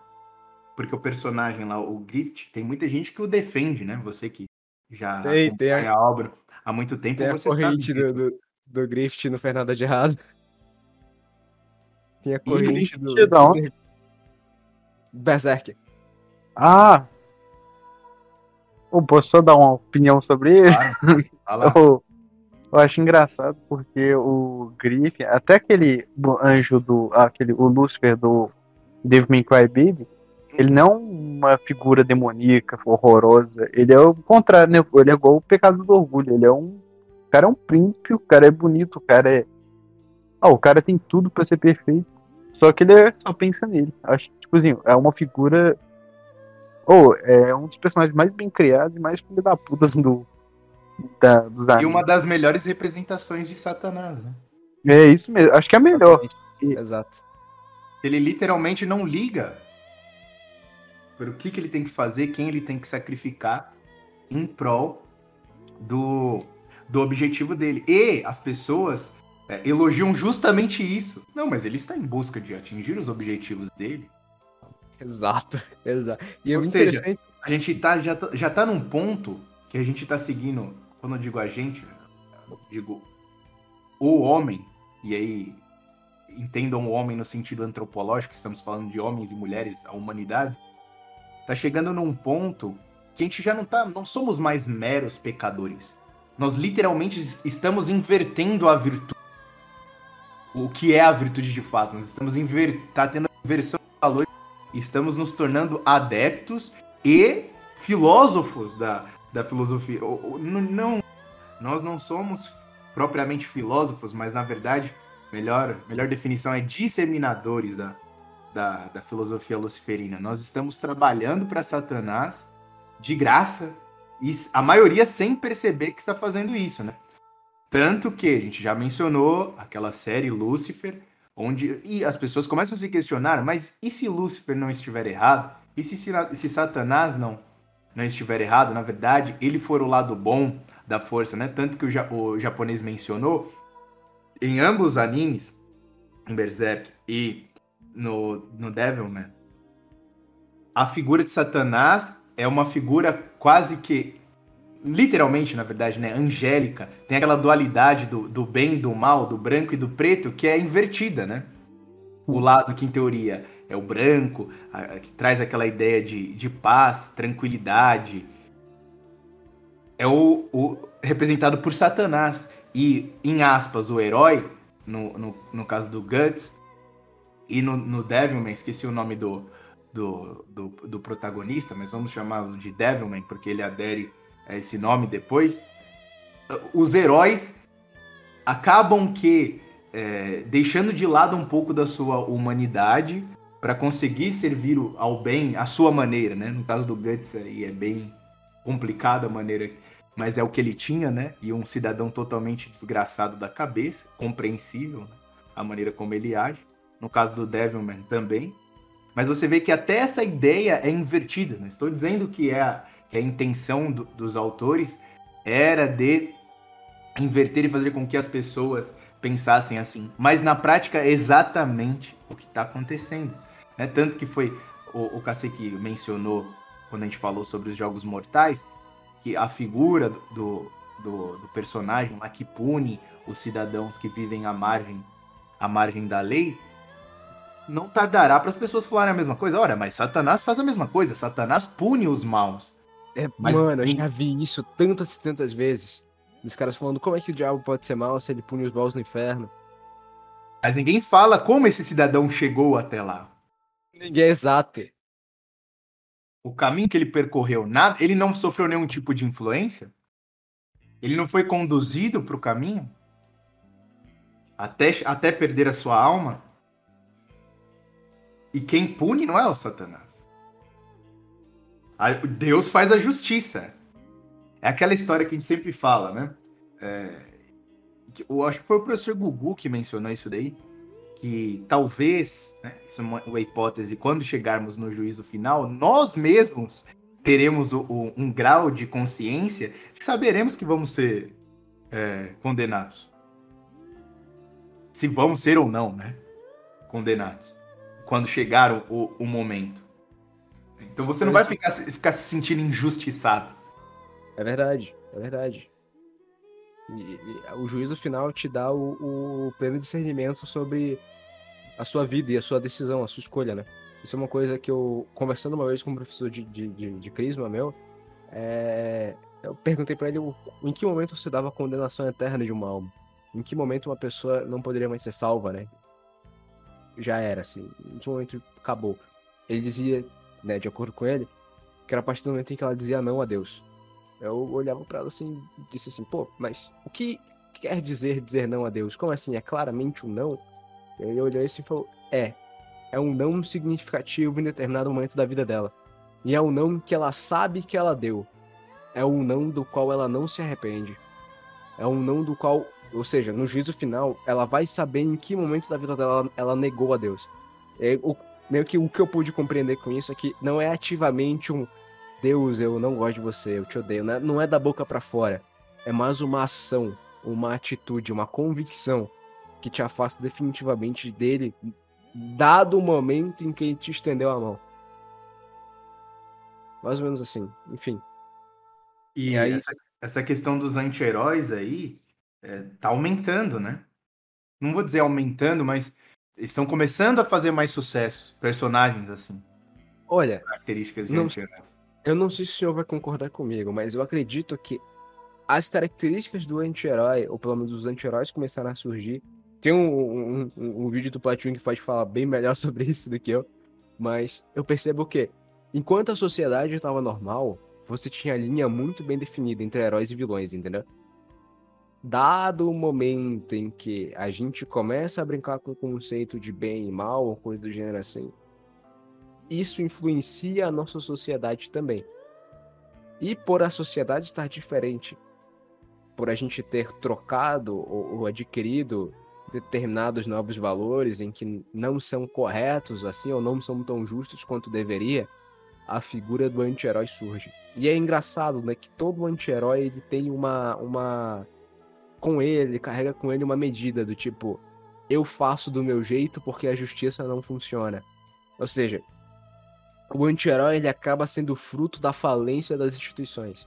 Porque o personagem lá, o Grift, tem muita gente que o defende, né? Você que já tem, tem a, a, obra há muito tempo. Tem a corrente do, do, do Grift no Fernanda de Errado. Tem a corrente do, do, do... Berserk. Ah! Eu posso só dar uma opinião sobre ele? Claro. eu, eu acho engraçado porque o Griffin, até aquele anjo do. aquele, o Lucifer do Devil May Cry Baby, ele não é uma figura demoníaca, horrorosa. Ele é o contrário, né? Ele é igual o pecado do orgulho. Ele é um. O cara é um príncipe, o cara é bonito, o cara é. Ah, o cara tem tudo para ser perfeito. Só que ele é, só pensa nele. Acho tipo assim, é uma figura. Ou, oh, é um dos personagens mais bem criados e mais filho da puta do, da, dos E uma das melhores representações de Satanás, né? É isso mesmo. Acho que é a melhor. E... Exato. Ele literalmente não liga para o que, que ele tem que fazer, quem ele tem que sacrificar em prol do, do objetivo dele. E as pessoas é, elogiam justamente isso. Não, mas ele está em busca de atingir os objetivos dele. Exato, exato. E é Ou seja, a gente tá, já, tá, já tá num ponto que a gente está seguindo, quando eu digo a gente, eu digo o homem, e aí entendam o homem no sentido antropológico, estamos falando de homens e mulheres, a humanidade, tá chegando num ponto que a gente já não tá, não somos mais meros pecadores. Nós literalmente estamos invertendo a virtude. O que é a virtude de fato? Nós estamos inver... tá tendo inversão de valores, estamos nos tornando adeptos e filósofos da, da filosofia. Não, nós não somos propriamente filósofos, mas na verdade, melhor, melhor definição é disseminadores da, da, da filosofia luciferina. Nós estamos trabalhando para Satanás de graça e a maioria sem perceber que está fazendo isso, né? Tanto que a gente já mencionou aquela série Lúcifer, onde e as pessoas começam a se questionar, mas e se Lúcifer não estiver errado? E se, se Satanás não não estiver errado, na verdade, ele for o lado bom da força, né? Tanto que o, ja o japonês mencionou, em ambos os animes, em Berserk e no, no Devilman, a figura de Satanás é uma figura quase que literalmente, na verdade, né, angélica, tem aquela dualidade do, do bem e do mal, do branco e do preto, que é invertida, né? O lado que, em teoria, é o branco, a, que traz aquela ideia de, de paz, tranquilidade. É o, o representado por Satanás. E, em aspas, o herói, no, no, no caso do Guts, e no, no Devilman, esqueci o nome do, do, do, do protagonista, mas vamos chamá-lo de Devilman, porque ele adere esse nome depois. Os heróis acabam que é, deixando de lado um pouco da sua humanidade para conseguir servir ao bem à sua maneira, né? No caso do Guts aí é bem complicada a maneira, mas é o que ele tinha, né? E um cidadão totalmente desgraçado da cabeça, compreensível, né? a maneira como ele age. No caso do Devilman também. Mas você vê que até essa ideia é invertida. Não estou dizendo que é que a intenção do, dos autores era de inverter e fazer com que as pessoas pensassem assim. Mas na prática é exatamente o que está acontecendo. Né? Tanto que foi o, o que mencionou quando a gente falou sobre os jogos mortais, que a figura do, do, do personagem lá que pune os cidadãos que vivem à margem, à margem da lei, não tardará para as pessoas falarem a mesma coisa. Olha, mas Satanás faz a mesma coisa. Satanás pune os maus. É, mas, mano, eu já vi isso tantas e tantas vezes. Os caras falando como é que o diabo pode ser mau se ele pune os maus no inferno. Mas ninguém fala como esse cidadão chegou até lá. Ninguém é exato. O caminho que ele percorreu, nada, ele não sofreu nenhum tipo de influência? Ele não foi conduzido para o caminho? Até, até perder a sua alma? E quem pune não é o Satanás. Deus faz a justiça. É aquela história que a gente sempre fala, né? É, eu acho que foi o professor Gugu que mencionou isso daí. Que talvez, né, isso é uma, uma hipótese, quando chegarmos no juízo final, nós mesmos teremos o, o, um grau de consciência que saberemos que vamos ser é, condenados. Se vamos ser ou não, né? Condenados. Quando chegar o, o momento. Então você não vai ficar, ficar se sentindo injustiçado. É verdade, é verdade. E, e, o juízo final te dá o, o pleno discernimento sobre a sua vida e a sua decisão, a sua escolha, né? Isso é uma coisa que eu, conversando uma vez com um professor de, de, de, de Crisma meu, é, eu perguntei para ele em que momento você dava a condenação eterna de uma alma. Em que momento uma pessoa não poderia mais ser salva, né? Já era, assim. Em que momento acabou. Ele dizia, né, de acordo com ele, que era a partir do momento em que ela dizia não a Deus. Eu olhava para ela assim disse assim, pô, mas o que quer dizer dizer não a Deus? Como assim? É claramente um não? Ele olhou assim e falou, é. É um não significativo em determinado momento da vida dela. E é um não que ela sabe que ela deu. É um não do qual ela não se arrepende. É um não do qual, ou seja, no juízo final, ela vai saber em que momento da vida dela ela negou a Deus. É, o, meio que o que eu pude compreender com isso é que não é ativamente um Deus, eu não gosto de você, eu te odeio. Não é, não é da boca para fora. É mais uma ação, uma atitude, uma convicção que te afasta definitivamente dele, dado o momento em que ele te estendeu a mão. Mais ou menos assim, enfim. E, e aí... essa, essa questão dos anti-heróis aí é, tá aumentando, né? Não vou dizer aumentando, mas estão começando a fazer mais sucesso, personagens assim. Olha, características não, anti-heróis. Eu não sei se o senhor vai concordar comigo, mas eu acredito que as características do anti-herói, ou pelo menos os anti-heróis começaram a surgir. Tem um, um, um, um vídeo do Platinum que pode falar bem melhor sobre isso do que eu, mas eu percebo que, enquanto a sociedade estava normal, você tinha a linha muito bem definida entre heróis e vilões, entendeu? Dado o momento em que a gente começa a brincar com o conceito de bem e mal, ou coisa do gênero assim, isso influencia a nossa sociedade também. E por a sociedade estar diferente, por a gente ter trocado ou, ou adquirido determinados novos valores em que não são corretos assim ou não são tão justos quanto deveria, a figura do anti-herói surge. E é engraçado, né, que todo anti-herói ele tem uma uma com ele, ele carrega com ele uma medida do tipo eu faço do meu jeito porque a justiça não funciona. Ou seja, o anti-herói ele acaba sendo fruto da falência das instituições.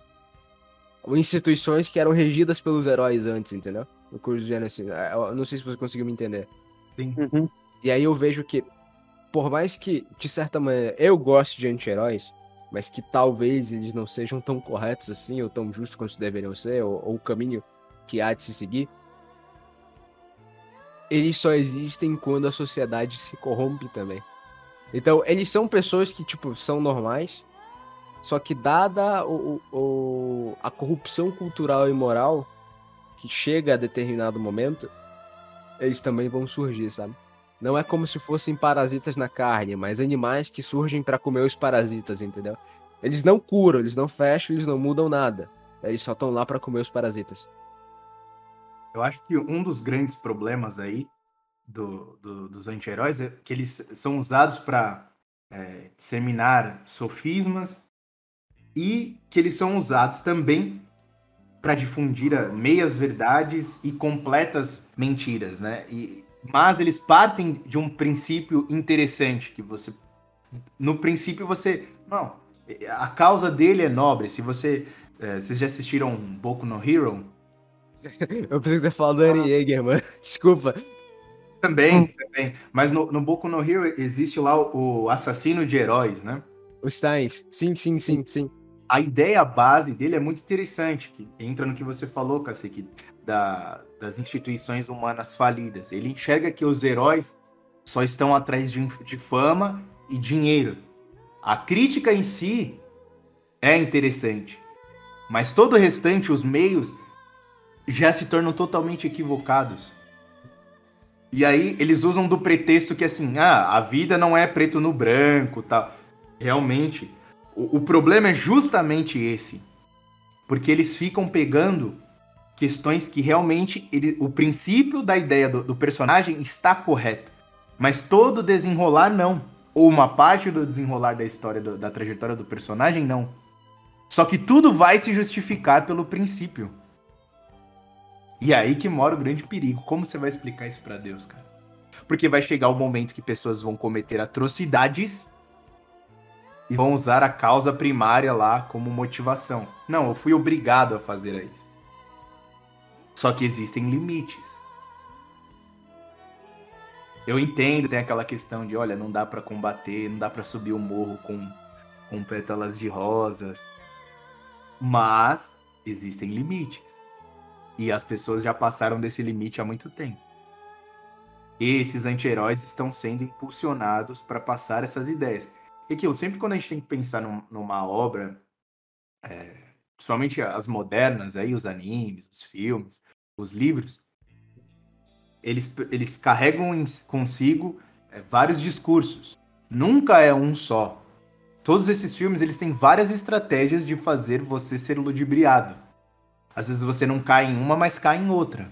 Instituições que eram regidas pelos heróis antes, entendeu? Assim, eu não sei se você conseguiu me entender. Sim. Uhum. E aí eu vejo que por mais que, de certa maneira, eu goste de anti-heróis, mas que talvez eles não sejam tão corretos assim, ou tão justos quanto deveriam ser, ou, ou o caminho que há de se seguir, eles só existem quando a sociedade se corrompe também. Então, eles são pessoas que, tipo, são normais, só que dada o, o, a corrupção cultural e moral que chega a determinado momento, eles também vão surgir, sabe? Não é como se fossem parasitas na carne, mas animais que surgem para comer os parasitas, entendeu? Eles não curam, eles não fecham, eles não mudam nada. Eles só estão lá para comer os parasitas. Eu acho que um dos grandes problemas aí do, do, dos anti-heróis é que eles são usados para é, disseminar sofismas e que eles são usados também para difundir meias verdades e completas mentiras, né? E mas eles partem de um princípio interessante que você no princípio você não a causa dele é nobre se você é, vocês já assistiram Boku no Hero eu preciso ter falado do Eren Yeager mano. Desculpa. Também também. Mas no, no Boku no Hero existe lá o, o assassino de heróis né? Os Steins. Sim sim sim. sim. A ideia base dele é muito interessante que entra no que você falou Cacique da, das instituições humanas falidas. Ele enxerga que os heróis só estão atrás de, de fama e dinheiro. A crítica em si é interessante, mas todo o restante, os meios, já se tornam totalmente equivocados. E aí eles usam do pretexto que assim, ah, a vida não é preto no branco, tal. Realmente, o, o problema é justamente esse, porque eles ficam pegando questões que realmente ele, o princípio da ideia do, do personagem está correto. Mas todo desenrolar, não. Ou uma parte do desenrolar da história, do, da trajetória do personagem, não. Só que tudo vai se justificar pelo princípio. E é aí que mora o grande perigo. Como você vai explicar isso para Deus, cara? Porque vai chegar o momento que pessoas vão cometer atrocidades e vão usar a causa primária lá como motivação. Não, eu fui obrigado a fazer isso. Só que existem limites. Eu entendo, tem aquela questão de, olha, não dá para combater, não dá para subir o morro com, com pétalas de rosas. Mas existem limites. E as pessoas já passaram desse limite há muito tempo. Esses anti-heróis estão sendo impulsionados para passar essas ideias. E aquilo, sempre quando a gente tem que pensar num, numa obra, é, principalmente as modernas, aí, os animes, os filmes, os livros, eles, eles carregam em, consigo é, vários discursos. Nunca é um só. Todos esses filmes eles têm várias estratégias de fazer você ser ludibriado. Às vezes você não cai em uma, mas cai em outra.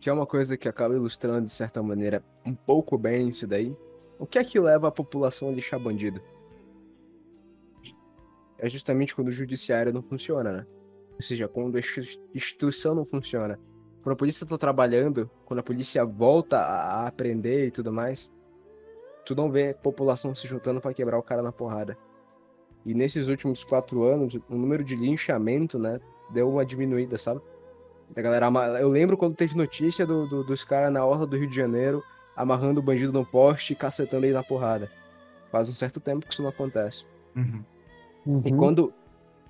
Que é uma coisa que acaba ilustrando, de certa maneira, um pouco bem isso daí. O que é que leva a população a lixar bandido? É justamente quando o judiciário não funciona, né? Ou seja, quando a instituição não funciona. Quando a polícia está trabalhando, quando a polícia volta a aprender e tudo mais, tu não vê população se juntando para quebrar o cara na porrada. E nesses últimos quatro anos, o número de linchamento, né, deu uma diminuída, sabe? Da galera, eu lembro quando teve notícia do, do, dos caras na orla do Rio de Janeiro amarrando o bandido no poste e cacetando ele na porrada. Faz um certo tempo que isso não acontece. Uhum. Uhum. E quando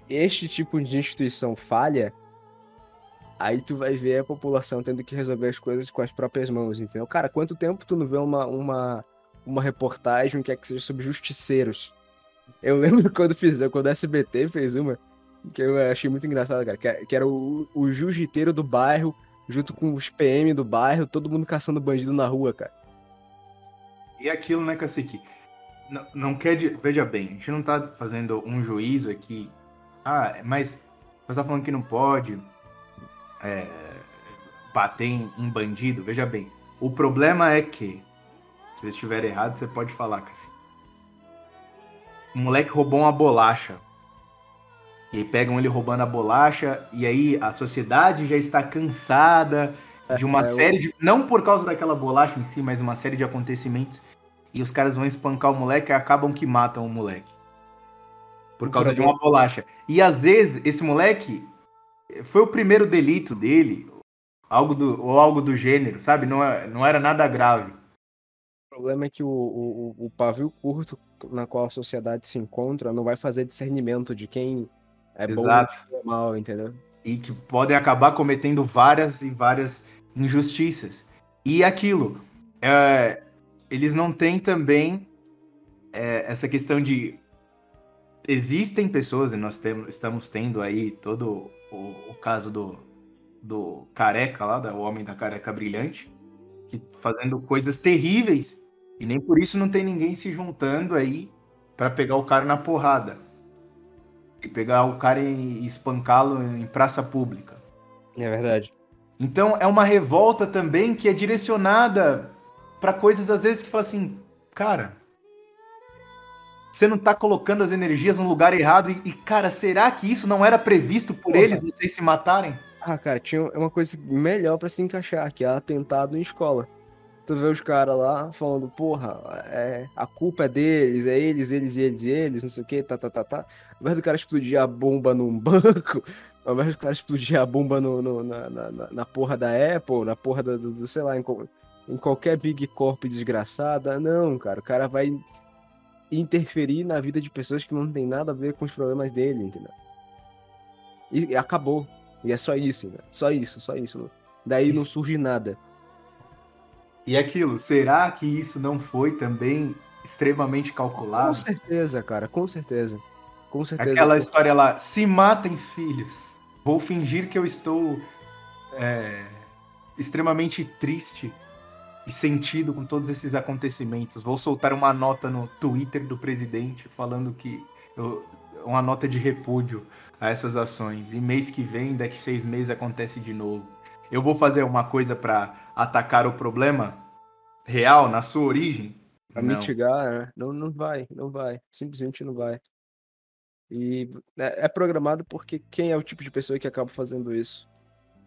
este tipo de instituição falha, aí tu vai ver a população tendo que resolver as coisas com as próprias mãos, entendeu? Cara, quanto tempo tu não vê uma, uma, uma reportagem que é que seja sobre justiceiros? Eu lembro quando fiz, quando a SBT fez uma, que eu achei muito engraçado, cara, que, que era o, o jiu-jiteiro do bairro, junto com os PM do bairro, todo mundo caçando bandido na rua, cara. E aquilo, né, Cacique? Não, não quer. Veja bem, a gente não tá fazendo um juízo aqui ah, mas você tá falando que não pode é, bater em, em, bandido? Veja bem, o problema é que, se eu estiver errado, você pode falar, Cassi. O moleque roubou uma bolacha. E aí pegam ele roubando a bolacha, e aí a sociedade já está cansada de uma é, série de. Não por causa daquela bolacha em si, mas uma série de acontecimentos. E os caras vão espancar o moleque e acabam que matam o moleque. Por causa de uma bolacha. E às vezes, esse moleque foi o primeiro delito dele, algo do, ou algo do gênero, sabe? Não, é, não era nada grave. problema é que o, o, o pavio curto na qual a sociedade se encontra não vai fazer discernimento de quem é Exato. bom e é mal, entendeu? e que podem acabar cometendo várias e várias injustiças. E aquilo, é, eles não têm também é, essa questão de existem pessoas e nós temos, estamos tendo aí todo o, o caso do, do careca lá, do homem da careca brilhante, que fazendo coisas terríveis e nem por isso não tem ninguém se juntando aí para pegar o cara na porrada e pegar o cara e espancá-lo em praça pública. É verdade. Então é uma revolta também que é direcionada para coisas às vezes que fala assim, cara, você não tá colocando as energias no lugar errado e, e cara, será que isso não era previsto por eles vocês se matarem? Ah, cara, tinha uma coisa melhor pra se encaixar, que é atentado em escola. Tu vê os caras lá falando, porra, é, a culpa é deles, é eles, eles, eles, eles, não sei o que, tá, tá, tá, tá. Ao invés do cara explodir a bomba num banco, ao invés do cara explodir a bomba no, no- na, na, na- porra da Apple, na porra do, do- sei lá, em, em qualquer Big Corp desgraçada, não, cara, o cara vai interferir na vida de pessoas que não tem nada a ver com os problemas dele, entendeu? E, e acabou. E é só isso, né? Só isso, só isso. Daí não Isso. surge nada. E aquilo, será que isso não foi também extremamente Com calculado? certeza, cara, com certeza. Com certeza. Aquela história lá, se matem filhos. Vou fingir que eu estou é, extremamente triste e sentido com todos esses acontecimentos. Vou soltar uma nota no Twitter do presidente falando que eu- uma nota de repúdio a essas ações. E mês que vem, daqui seis meses acontece de novo. Eu vou fazer uma coisa para atacar o problema real na sua origem? Pra Não. mitigar, né? Não, não vai, não vai. Simplesmente não vai. E é, é programado porque quem é o tipo de pessoa que acaba fazendo isso?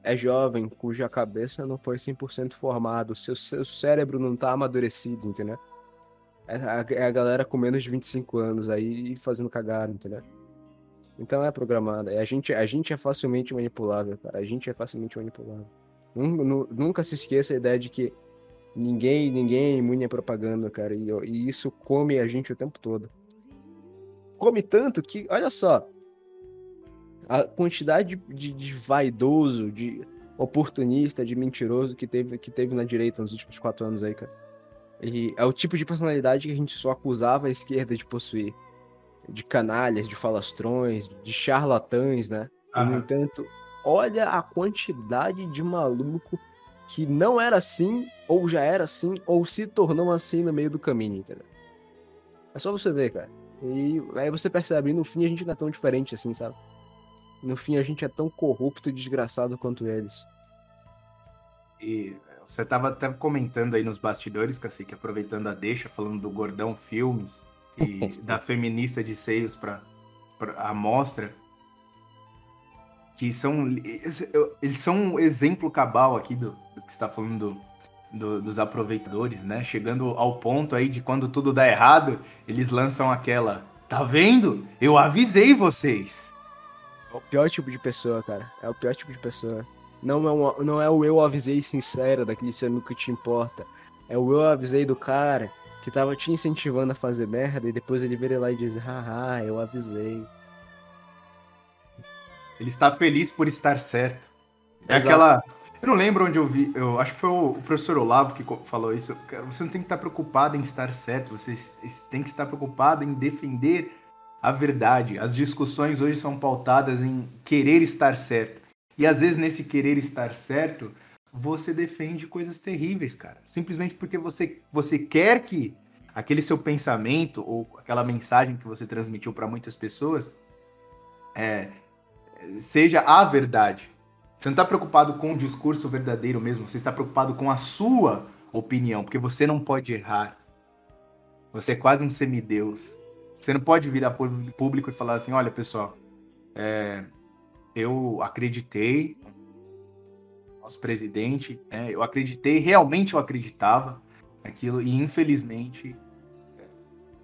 É jovem, cuja cabeça não foi 100% formado, seu, seu cérebro não tá amadurecido, entendeu? É a, é a galera com menos de 25 anos aí fazendo cagada, entendeu? Então é programado. E A gente, a gente é facilmente manipulável, cara. A gente é facilmente manipulável. Nun- nu- Nunca se esqueça a ideia de que Ninguém, ninguém é imune à propaganda, cara. E, e isso come a gente o tempo todo. Come tanto que, olha só, a quantidade de, de, de vaidoso, de oportunista, de mentiroso que teve, que teve na direita nos últimos quatro anos aí, cara. E é o tipo de personalidade que a gente só acusava a esquerda de possuir. De canalhas, de falastrões, de charlatães, né? E, no entanto, olha a quantidade de maluco que não era assim, ou já era assim, ou se tornou assim no meio do caminho, entendeu? É só você ver, cara. E aí você percebe, no fim a gente não é tão diferente assim, sabe? No fim a gente é tão corrupto e desgraçado quanto eles. E você tava até comentando aí nos bastidores, Cacique, aproveitando a deixa, falando do Gordão Filmes e da feminista de seios para a mostra. Que são. Eles são um exemplo cabal aqui do, do que está falando do, do- dos aproveitadores, né? Chegando ao ponto aí de quando tudo dá errado, eles lançam aquela. Tá vendo? Eu avisei vocês. É o pior tipo de pessoa, cara. É o pior tipo de pessoa. Não é, não é o eu avisei sincero daquele sendo que te importa. É o eu avisei do cara que tava te incentivando a fazer merda e depois ele vira lá e diz, haha, eu avisei. Ele está feliz por estar certo. É Exato. aquela. Eu não lembro onde eu vi. Eu acho que foi o professor Olavo que falou isso. Cara, você não tem que estar preocupado em estar certo. Você tem que estar preocupado em defender a verdade. As discussões hoje são pautadas em querer estar certo. E às vezes, nesse querer estar certo, você defende coisas terríveis, cara. Simplesmente porque você, você quer que aquele seu pensamento ou aquela mensagem que você transmitiu para muitas pessoas é, seja a verdade. Você não está preocupado com o discurso verdadeiro mesmo, você está preocupado com a sua opinião, porque você não pode errar. Você é quase um semideus. Você não pode virar público e falar assim: olha, pessoal, é, eu acreditei no nosso presidente, né, eu acreditei, realmente eu acreditava naquilo, e infelizmente é,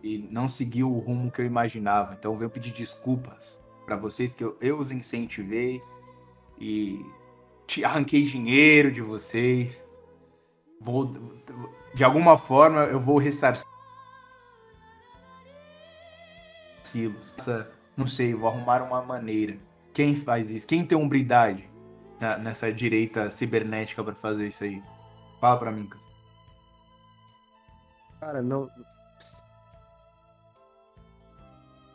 e não seguiu o rumo que eu imaginava. Então eu venho pedir desculpas para vocês que eu, eu os incentivei e te arranquei dinheiro de vocês. vou, de alguma forma, eu vou ressarci Não sei, vou arrumar uma maneira. Quem faz isso? Quem tem hombridade nessa direita cibernética para fazer isso aí? Fala pra mim, cara. Cara, não.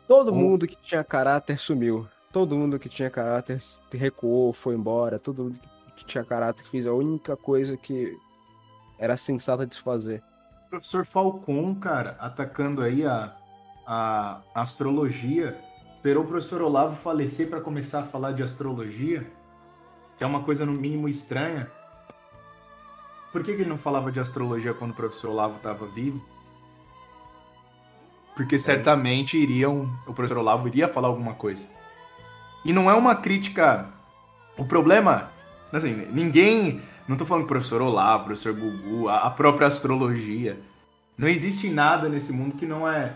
Todo mundo que tinha caráter sumiu. Todo mundo que tinha caráter recuou, foi embora. Todo mundo que tinha caráter fez a única coisa que era sensata de se fazer. O professor Falcon, cara, atacando aí a, a astrologia, esperou o professor Olavo falecer para começar a falar de astrologia, que é uma coisa no mínimo estranha. Por que, que ele não falava de astrologia quando o professor Olavo estava vivo? Porque é. certamente iriam, o professor Olavo iria falar alguma coisa. E não é uma crítica. O problema, assim, ninguém. Não tô falando professor Olavo, professor Gugu, a própria astrologia. Não existe nada nesse mundo que não é.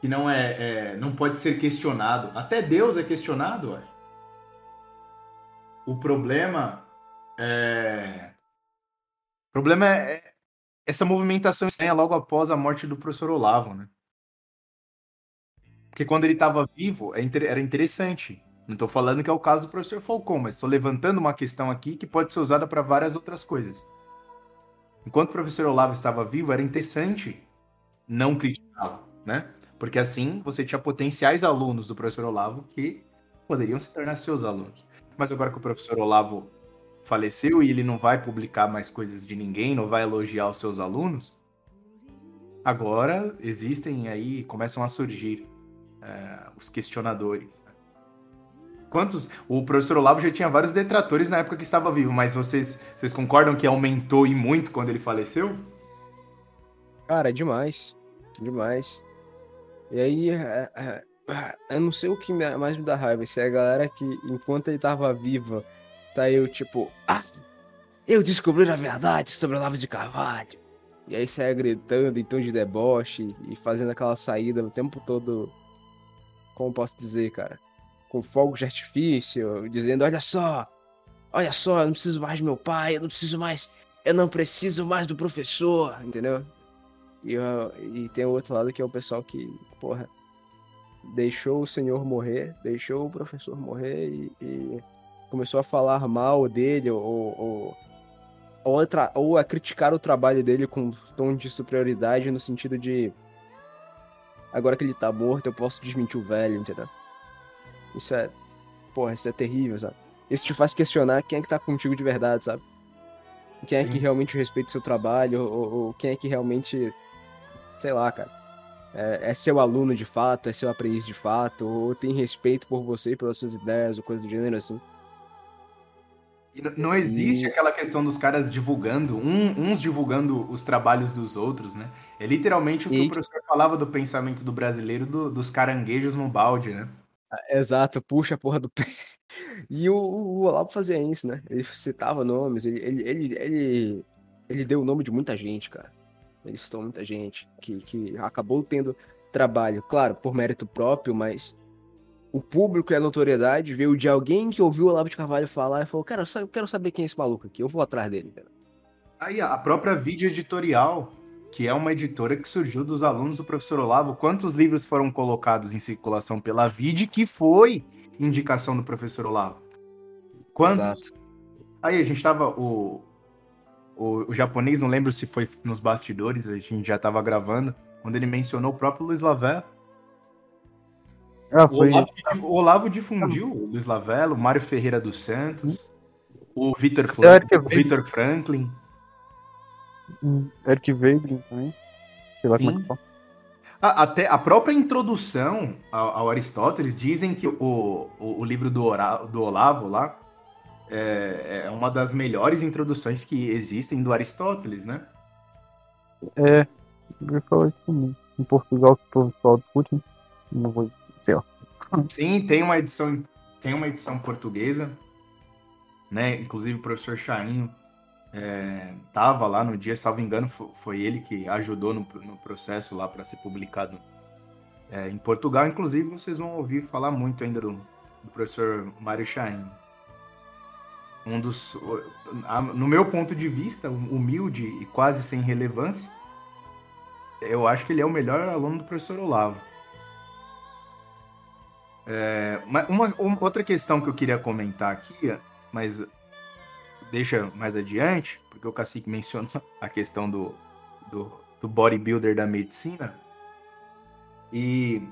que não é, é não pode ser questionado. Até Deus é questionado, ué. O problema é. O problema é, é essa movimentação estranha logo após a morte do professor Olavo, né? Porque quando ele estava vivo, é era interessante. Não estou falando que é o caso do professor Falcon, mas estou levantando uma questão aqui que pode ser usada para várias outras coisas. Enquanto o professor Olavo estava vivo, era interessante não criticá-lo, né? Porque assim você tinha potenciais alunos do professor Olavo que poderiam se tornar seus alunos. Mas agora que o professor Olavo faleceu e ele não vai publicar mais coisas de ninguém, não vai elogiar os seus alunos, agora existem aí, começam a surgir é, os questionadores. Quantos. O professor Olavo já tinha vários detratores na época que estava vivo, mas vocês, vocês concordam que aumentou e muito quando ele faleceu? Cara, é demais. Demais. E aí, é, é, eu não sei o que mais me dá raiva. Se é a galera que, enquanto ele tava viva, tá eu tipo. Ah, eu descobri a verdade sobre o Olavo de Carvalho. E aí sai gritando em tom de deboche e fazendo aquela saída o tempo todo. Como posso dizer, cara? com fogos de artifício, dizendo: Olha só, olha só, eu não preciso mais do meu pai, eu não preciso mais, eu não preciso mais do professor, entendeu? E, e tem o outro lado que é o pessoal que, porra, deixou o senhor morrer, deixou o professor morrer e, e começou a falar mal dele ou, ou, ou, a, ou a criticar o trabalho dele com um tom de superioridade no sentido de agora que ele tá morto eu posso desmentir o velho, entendeu? Isso é. Porra, isso é terrível, sabe? Isso te faz questionar quem é que tá contigo de verdade, sabe? Quem é Sim. que realmente respeita o seu trabalho, ou, ou, quem é que realmente. Sei lá, cara. É, é, seu aluno de fato, é seu aprendiz de fato, ou tem respeito por você, pelas suas ideias, ou coisa do gênero assim. E não existe e... aquela questão dos caras divulgando, um, uns divulgando os trabalhos dos outros, né? É literalmente o que e... o professor falava do pensamento do brasileiro do, dos caranguejos no balde, né? Exato, puxa a porra do pé. E o, o Olavo fazia isso, né? Ele citava nomes, ele, ele, ele, ele, ele deu o nome de muita gente, cara. Ele citou muita gente que, que acabou tendo trabalho, claro, por mérito próprio, mas o público e a notoriedade veio de alguém que ouviu o Olavo de Carvalho falar e falou: Cara, eu quero saber quem é esse maluco aqui, eu vou atrás dele, cara. Aí, a própria vídeo editorial que é uma editora que surgiu dos alunos do professor Olavo. Quantos livros foram colocados em circulação pela VID que foi indicação do professor Olavo? Quantos? Exato. Aí a gente tava. O, o, o, japonês, não lembro se foi nos bastidores, a gente já tava gravando, quando ele mencionou o próprio Luiz Lavella. Ah, o, Olavo, o Olavo difundiu o Luiz Lavella, o Mário Ferreira dos Santos, o Vitor Franklin, Franklin. Eric Weidling também. Sei lá Sim. como é que fala. Até a própria introdução ao, ao Aristóteles dizem que o, o, o livro do, Ora, do Olavo lá é, é, uma das melhores introduções que existem do Aristóteles, né? É, eu falar isso também. Em Portugal, que o pessoal discute, não vou Sim, tem uma edição, tem uma edição portuguesa, né? Inclusive o professor Chainho é, tava lá no dia, salvo engano, foi, ele que ajudou no, no processo lá para ser publicado é, em Portugal. Inclusive, vocês vão ouvir falar muito ainda do, do professor Mário Chain. um dos. No meu ponto de vista, humilde e quase sem relevância, eu acho que ele é o melhor aluno do professor Olavo. É, uma, uma, outra questão que eu queria comentar aqui, mas deixa mais adiante, porque o Cacique mencionou a questão do, do, do bodybuilder da medicina. E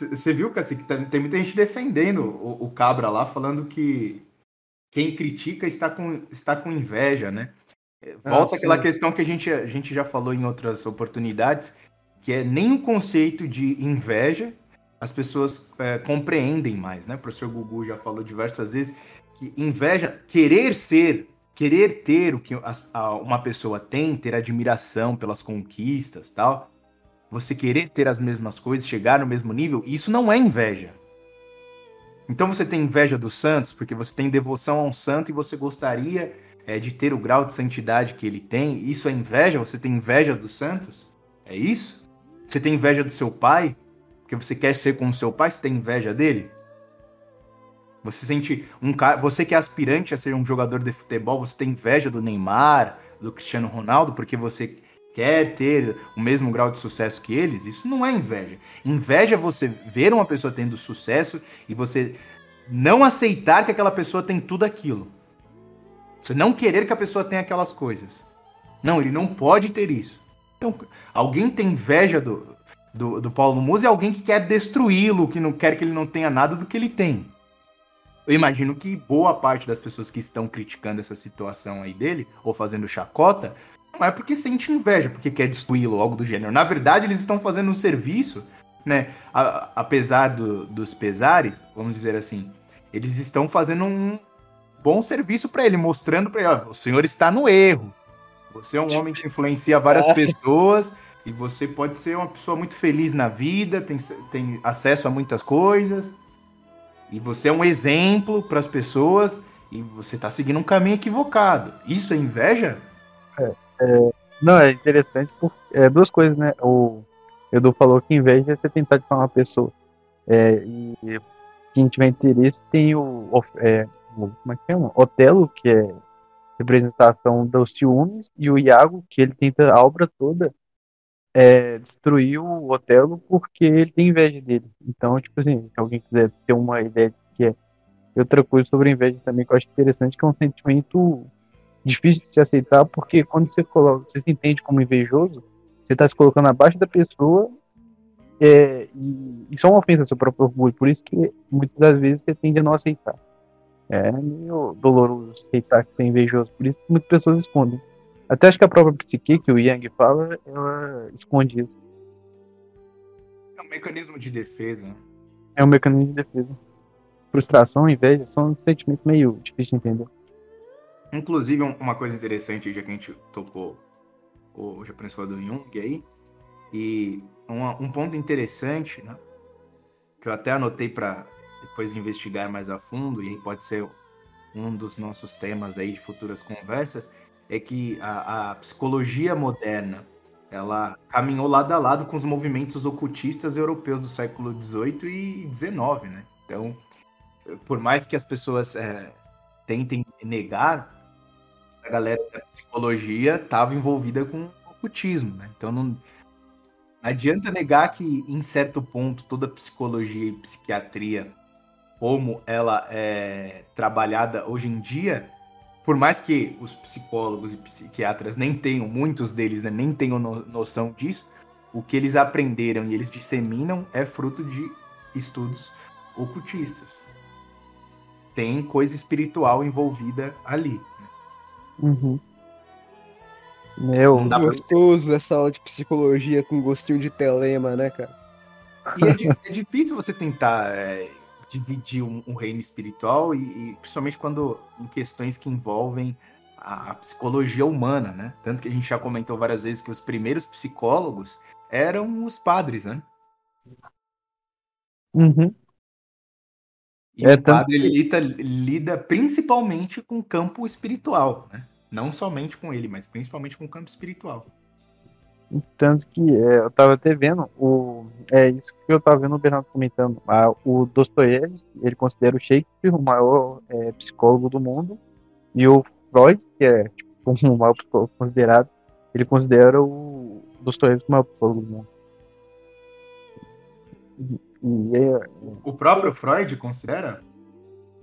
você é, viu, Cacique, tem muita gente defendendo o, o, Cabra lá, falando que quem critica está com, está com inveja, né? Volta ah, aquela questão que a gente, a gente já falou em outras oportunidades, que é nem o conceito de inveja as pessoas é, compreendem mais, né? O professor Gugu já falou diversas vezes que inveja, querer ser, querer ter o que uma pessoa tem, ter admiração pelas conquistas tal, você querer ter as mesmas coisas, chegar no mesmo nível, isso não é inveja. Então você tem inveja do Santos porque você tem devoção a um santo e você gostaria é, de ter o grau de santidade que ele tem. Isso é inveja? Você tem inveja do Santos? É isso? Você tem inveja do seu pai? Porque você quer ser como seu pai? Você tem inveja dele? Você sente um cara, você que é aspirante a ser um jogador de futebol, você tem inveja do Neymar, do Cristiano Ronaldo, porque você quer ter o mesmo grau de sucesso que eles? Isso não é inveja. Inveja é você ver uma pessoa tendo sucesso e você não aceitar que aquela pessoa tem tudo aquilo. Você não querer que a pessoa tenha aquelas coisas. Não, ele não pode ter isso. Então, alguém tem inveja do, do, do Paulo Musi é alguém que quer destruí-lo, que não quer que ele não tenha nada do que ele tem. Eu imagino que boa parte das pessoas que estão criticando essa situação aí dele, ou fazendo chacota, não é porque sente inveja, porque quer destruí-lo, algo do gênero. Na verdade, eles estão fazendo um serviço, né? A, apesar do, dos pesares, vamos dizer assim, eles estão fazendo um bom serviço para ele, mostrando para ele, ó, o senhor está no erro. Você é um homem que influencia várias é. pessoas e você pode ser uma pessoa muito feliz na vida, tem, tem acesso a muitas coisas. E você é um exemplo para as pessoas e você está seguindo um caminho equivocado. Isso é inveja? É, é, não, é interessante por é, duas coisas, né? O Edu falou que inveja é você tentar de uma pessoa. É, e quem tiver interesse tem o, é, o como é que chama? Otelo, que é representação dos ciúmes, e o Iago, que ele tenta a obra toda é, destruir o Otelo porque ele tem inveja dele. Então, tipo assim, se alguém quiser ter uma ideia de que é outra coisa sobre inveja também que eu acho interessante, que é um sentimento difícil de se aceitar, porque quando você coloca, você se entende como invejoso, você está se colocando abaixo da pessoa é, e isso é uma ofensa ao seu próprio orgulho, por isso que muitas das vezes você tende a não aceitar. É meio doloroso aceitar que você é invejoso, por isso que muitas pessoas escondem. Até acho que a própria psique que o Yang fala, ela esconde isso. É um mecanismo de defesa. Né? É um mecanismo de defesa. Frustração, inveja, são sentimentos meio difíceis de entender. Inclusive, uma coisa interessante, já que a gente tocou o japonês falou do Jung aí, e um ponto interessante, né, que eu até anotei para depois investigar mais a fundo, e pode ser um dos nossos temas aí de futuras conversas, é que a, a psicologia moderna ela caminhou lado a lado com os movimentos ocultistas europeus do século XVIII e XIX, né? Então, por mais que as pessoas é, tentem negar, a galera da psicologia estava envolvida com o ocultismo, né? Então não, não adianta negar que, em certo ponto, toda psicologia e psiquiatria como ela é trabalhada hoje em dia, por mais que os psicólogos e psiquiatras nem tenham, muitos deles né, nem tenham no, noção disso, o que eles aprenderam e eles disseminam é fruto de estudos ocultistas. Tem coisa espiritual envolvida ali. Uhum. Meu, gostoso essa aula de psicologia com gostinho de telema, né, cara? E é, é difícil você tentar é, dividir um, um reino espiritual e, e, principalmente quando em questões que envolvem a, a, psicologia humana, né? Tanto que a gente já comentou várias vezes que os primeiros psicólogos eram os padres, né? Uhum. E é, o padre que... lida, lida principalmente com o campo espiritual, né? Não somente com ele, mas principalmente com o campo espiritual. Tanto que é, eu tava até vendo, o, é isso que eu tava vendo o Bernardo comentando. A, o Dostoiévski, ele considera o Shakespeare o maior é, psicólogo do mundo, e o Freud, que é tipo, o maior psicólogo considerado, ele considera o Dostoiévski o maior psicólogo do mundo. E, é, o próprio Freud considera?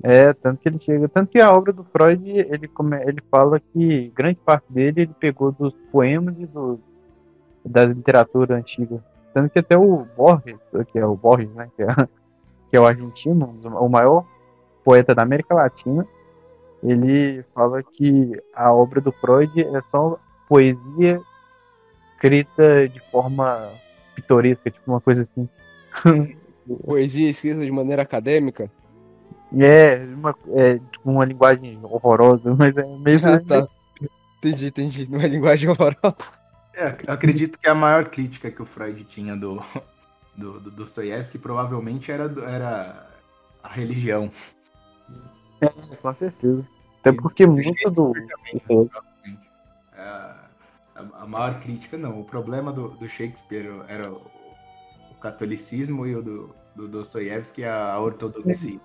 É, tanto que ele chega. Tanto que a obra do Freud, ele, ele fala que grande parte dele ele pegou dos poemas e do, da literatura antiga. Tanto que até o Borges, que é o Borges, né? Que é, que é o argentino, o maior poeta da América Latina, ele fala que a obra do Freud é só poesia escrita de forma pitoresca, tipo uma coisa assim. Poesia escrita de maneira acadêmica? É, uma, é tipo uma linguagem horrorosa, mas é mesmo. Ah, tá. Entendi, entendi. Não é linguagem horrorosa. É, acredito que a maior crítica que o Freud tinha do, do, do Dostoiévski provavelmente era, era a religião. É, com certeza. Até porque e, muito do. É, a, a, maior crítica, não. O problema do, do Shakespeare era o, o catolicismo e o do, do Dostoiévski a ortodoxia.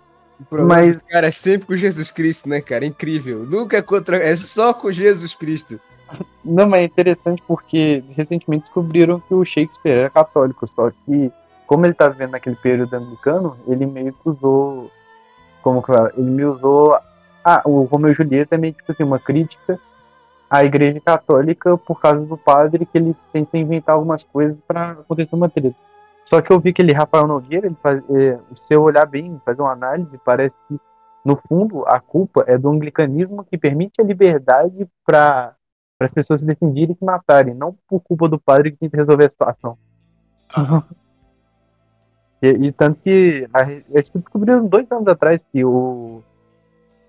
Mas, cara, é sempre com Jesus Cristo, né, cara? É incrível. Nunca é contra. É só com Jesus Cristo. Não, mas é interessante porque recentemente descobriram que o Shakespeare era católico, só que, como ele tá vivendo naquele período anglicano, ele meio que usou. Como que fala? Ele me usou. Ah, o Romeu e Julieta é meio tipo assim, uma crítica à Igreja Católica por causa do padre que ele tenta inventar algumas coisas para acontecer uma treta. Só que eu vi que ele, Rafael Nogueira, ele faz, é, se eu olhar bem, fazer uma análise, parece que, no fundo, a culpa é do anglicanismo que permite a liberdade para as pessoas se decidirem e se matarem, não por culpa do padre que tenta resolver a situação. Uhum. e, e, tanto que, acho que descobriram dois anos atrás que o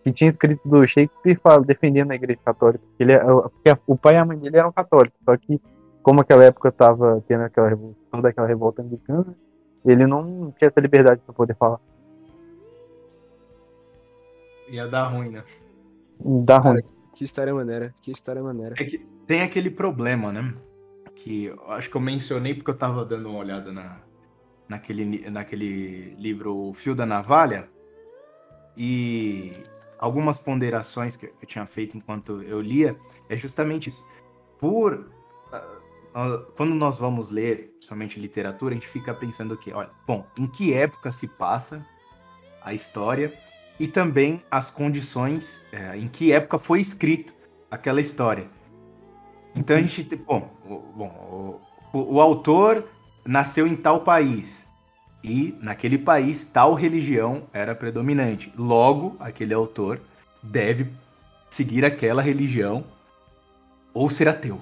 que tinha escrito do Shakespeare fala, defendendo a igreja católica. Ele, é, porque o pai e a mãe dele eram católicos, só que como aquela época estava tendo aquela revolta, toda aquela revolta anglicana, ele não tinha essa liberdade para poder falar. Ia dar ruim, né? Dá ruim. Que história maneira, que história maneira. É que tem aquele problema, né? Que eu acho que eu mencionei porque eu tava dando uma olhada na, naquele, naquele livro O Fio da Navalha e algumas ponderações que eu tinha feito enquanto eu lia é justamente isso. Por quando nós vamos ler somente literatura, a gente fica pensando que, olha, bom, em que época se passa a história e também as condições, é, em que época foi escrita aquela história. Então a uhum. gente, bom, o, bom o, o autor nasceu em tal país e naquele país tal religião era predominante. Logo, aquele autor deve seguir aquela religião ou ser ateu.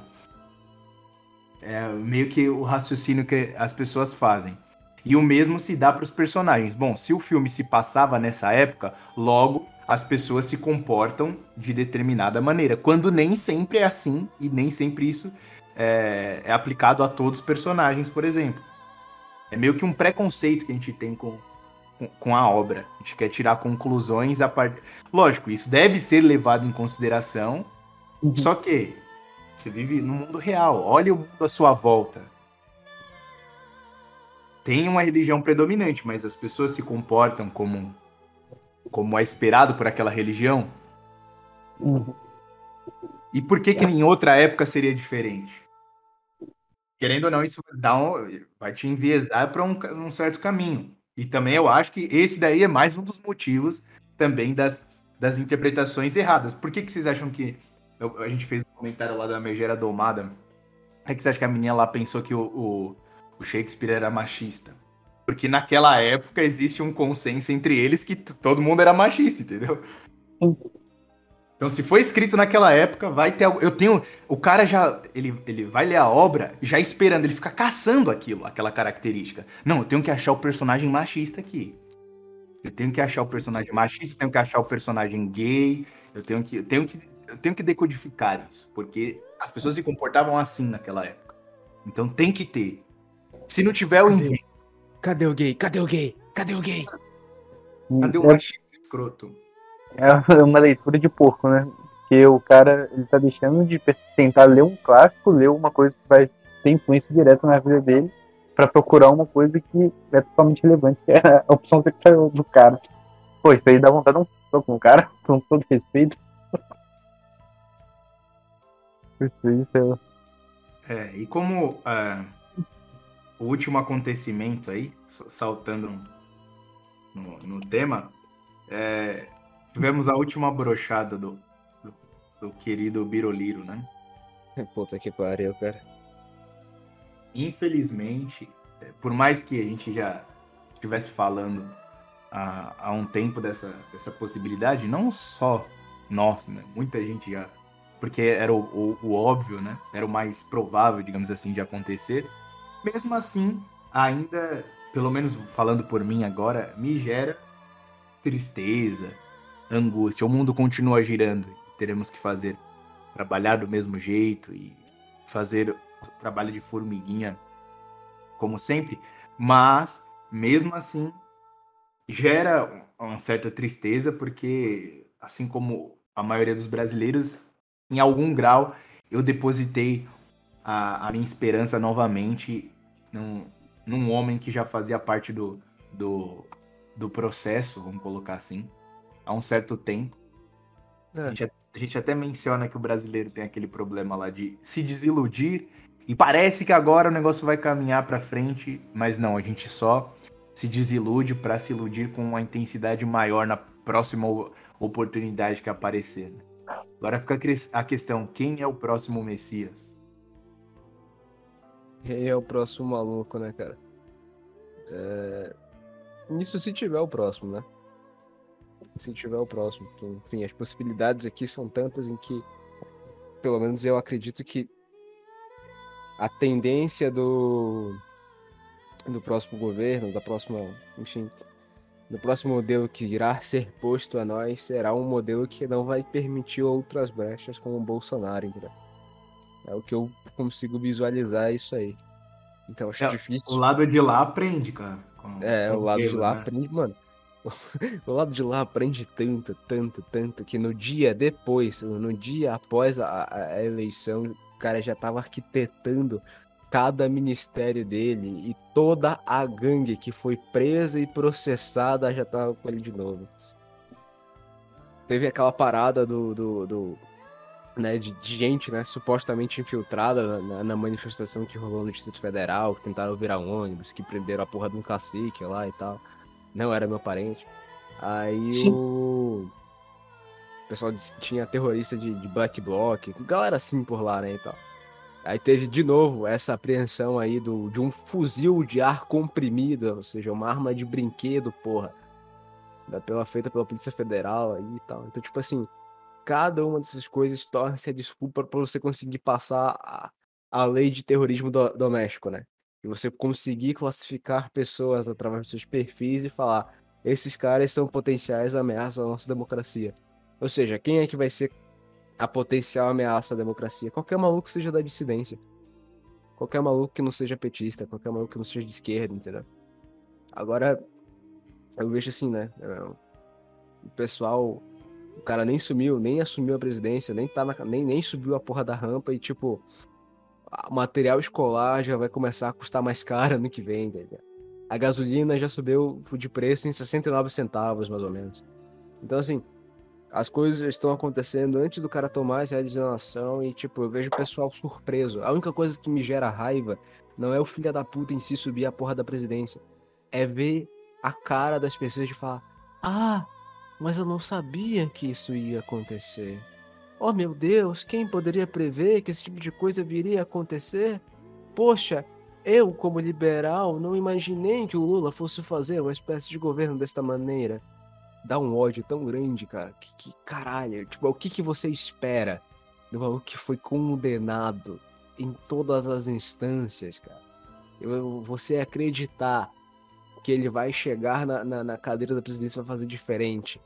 É meio que o raciocínio que as pessoas fazem. E o mesmo se dá para os personagens. Bom, se o filme se passava nessa época, logo as pessoas se comportam de determinada maneira. Quando nem sempre é assim e nem sempre isso é, é aplicado a todos os personagens, por exemplo. É meio que um preconceito que a gente tem com, com, com a obra. A gente quer tirar conclusões a partir. Lógico, isso deve ser levado em consideração. Uhum. Só que você vive no mundo real. Olha o mundo à sua volta. Tem uma religião predominante, mas as pessoas se comportam como, como é esperado por aquela religião. Uhum. E por que que em outra época seria diferente? Querendo ou não, isso dá um, vai te enviesar para um, um certo caminho. E também eu acho que esse daí é mais um dos motivos também das, das interpretações erradas. Por que, que vocês acham que eu, a gente fez um comentário lá da Megera Domada. É que você acha que a menina lá pensou que o, o, o Shakespeare era machista? Porque naquela época existe um consenso entre eles que todo mundo era machista, entendeu? Então, se foi escrito naquela época, vai ter algo. Eu tenho. O cara já. Ele, ele vai ler a obra já esperando, ele fica caçando aquilo, aquela característica. Não, eu tenho que achar o personagem machista aqui. Eu tenho que achar o personagem machista, eu tenho que achar o personagem gay, eu tenho que. Eu tenho que eu tenho que decodificar isso, porque as pessoas se comportavam assim naquela época. Então tem que ter. Se não tiver, o invento. Cadê o gay? Cadê o gay? Cadê o gay? Cadê o é- machista escroto? É uma leitura de porco, né? Que o cara ele tá deixando de tentar ler um clássico, ler uma coisa que vai ter influência direta na vida dele para procurar uma coisa que é totalmente relevante, que é a opção sexual do cara. Pô, isso aí dá vontade de um soco no cara, com todo respeito. Isso aí, é... é, e como uh, o último acontecimento aí, saltando no, no tema, é, tivemos a última brochada do, do, do querido Biroliro, né? Puta que pariu, cara. Infelizmente, é, por mais que a gente já estivesse falando há, há um tempo dessa, dessa possibilidade, não só nós, né? Muita gente já porque era o, o, o, óbvio, né? Era o mais provável, digamos assim, de acontecer. Mesmo assim, ainda, pelo menos falando por mim agora, me gera tristeza, angústia. O mundo continua girando. Teremos que fazer trabalhar do mesmo jeito e fazer o trabalho de formiguinha, como sempre. Mas, mesmo assim, gera uma certa tristeza, porque, assim como a maioria dos brasileiros, em algum grau, eu depositei a, a minha esperança novamente num, num homem que já fazia parte do, do, do processo, vamos colocar assim, há um certo tempo. É. A, gente, a gente até menciona que o brasileiro tem aquele problema lá de se desiludir e parece que agora o negócio vai caminhar para frente, mas não, a gente só se desilude para se iludir com uma intensidade maior na próxima oportunidade que aparecer. Né? Agora fica a questão: quem é o próximo Messias? Quem é o próximo maluco, né, cara? É... Isso se tiver o próximo, né? Se tiver o próximo. Enfim, as possibilidades aqui são tantas em que, pelo menos eu acredito que a tendência do do próximo governo, da próxima, enfim, no próximo modelo que irá ser posto a nós será um modelo que não vai permitir outras brechas como o Bolsonaro, entendeu? É o que eu consigo visualizar isso aí. Então acho é, difícil. O lado de lá aprende, cara. Com, é, com o lado de lá né? aprende, mano. o lado de lá aprende tanto, tanto, tanto, que no dia depois, no dia após a, a eleição, o cara já tava arquitetando cada ministério dele e toda a gangue que foi presa e processada já tava com ele de novo. Teve aquela parada do, do, do né, de, de, gente, né, supostamente infiltrada na, na, manifestação que rolou no Distrito Federal, que tentaram virar um ônibus, que prenderam a porra de um cacique lá e tal. Não era meu parente. Aí o... o pessoal disse que tinha terrorista de, de Black Bloc, galera assim por lá, né, e tal. Aí teve de novo essa apreensão aí do, de um fuzil de ar comprimido, ou seja, uma arma de brinquedo, porra. Pela, feita pela Polícia Federal aí e tal. Então, tipo assim, cada uma dessas coisas torna-se a desculpa para você conseguir passar a, a lei de terrorismo do, doméstico, né? E você conseguir classificar pessoas através dos seus perfis e falar: esses caras são potenciais ameaças à nossa democracia. Ou seja, quem é que vai ser a potencial ameaça à democracia. Qualquer maluco que seja da dissidência. Qualquer maluco que não seja petista, qualquer maluco que não seja de esquerda, entendeu? Agora, eu vejo assim, né? É, o pessoal, o cara nem sumiu, nem assumiu a presidência, nem, tá na, nem, nem subiu a porra da rampa e, tipo, material escolar já vai começar a custar mais caro ano que vem, entendeu? A gasolina já subiu de preço em 69 centavos, mais ou menos. Então, assim, as coisas estão acontecendo antes do cara tomar essa designação e, tipo, eu vejo o pessoal surpreso. A única coisa que me gera raiva não é o filho da puta em si subir a porra da presidência. É ver a cara das pessoas de falar: Ah, mas eu não sabia que isso ia acontecer. Oh meu Deus, quem poderia prever que esse tipo de coisa viria a acontecer? Poxa, eu, como liberal, não imaginei que o Lula fosse fazer uma espécie de governo desta maneira dá um ódio tão grande, cara. Que, que caralho, tipo, o que, que você espera do maluco que foi condenado em todas as instâncias, cara? Eu, você acreditar que ele vai chegar na, na, na cadeira da presidência e vai fazer diferente.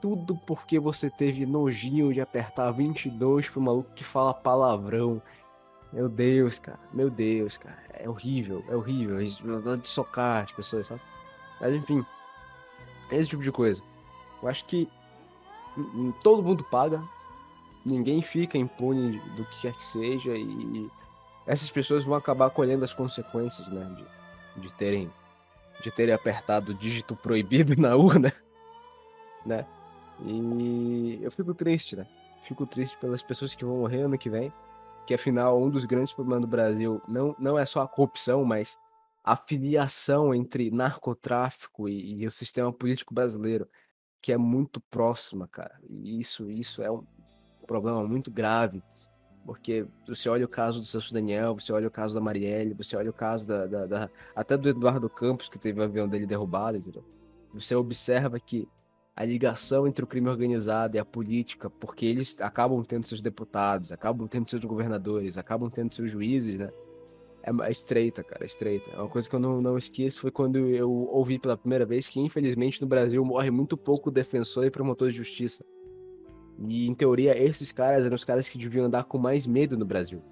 Tudo porque você teve nojinho de apertar 22 pro maluco que fala palavrão. Meu Deus, cara. Meu Deus, cara. É horrível, é horrível. De socar as pessoas, sabe? Mas enfim, esse tipo de coisa. Eu acho que todo mundo paga, ninguém fica impune do que quer que seja e essas pessoas vão acabar colhendo as consequências, né? De, de terem de terem apertado o dígito proibido na urna, né? E eu fico triste, né? Fico triste pelas pessoas que vão morrer ano que vem, que afinal um dos grandes problemas do Brasil não, não é só a corrupção, mas a filiação entre narcotráfico e, e o sistema político brasileiro, que é muito próxima, cara. E isso, isso é um problema muito grave porque você olha o caso do Celso Daniel, você olha o caso da Marielle, você olha o caso da, da, da, até do Eduardo Campos, que teve o avião dele derrubado, entendeu? Você observa que a ligação entre o crime organizado e a política, porque eles acabam tendo seus deputados, acabam tendo seus governadores, acabam tendo seus juízes, né? É, é estreita, cara, é estreita. É uma coisa que eu não, não esqueço foi quando eu ouvi pela primeira vez que, infelizmente, no Brasil morre muito pouco defensor e promotor de justiça. E em teoria, esses caras eram os caras que deviam andar com mais medo no Brasil.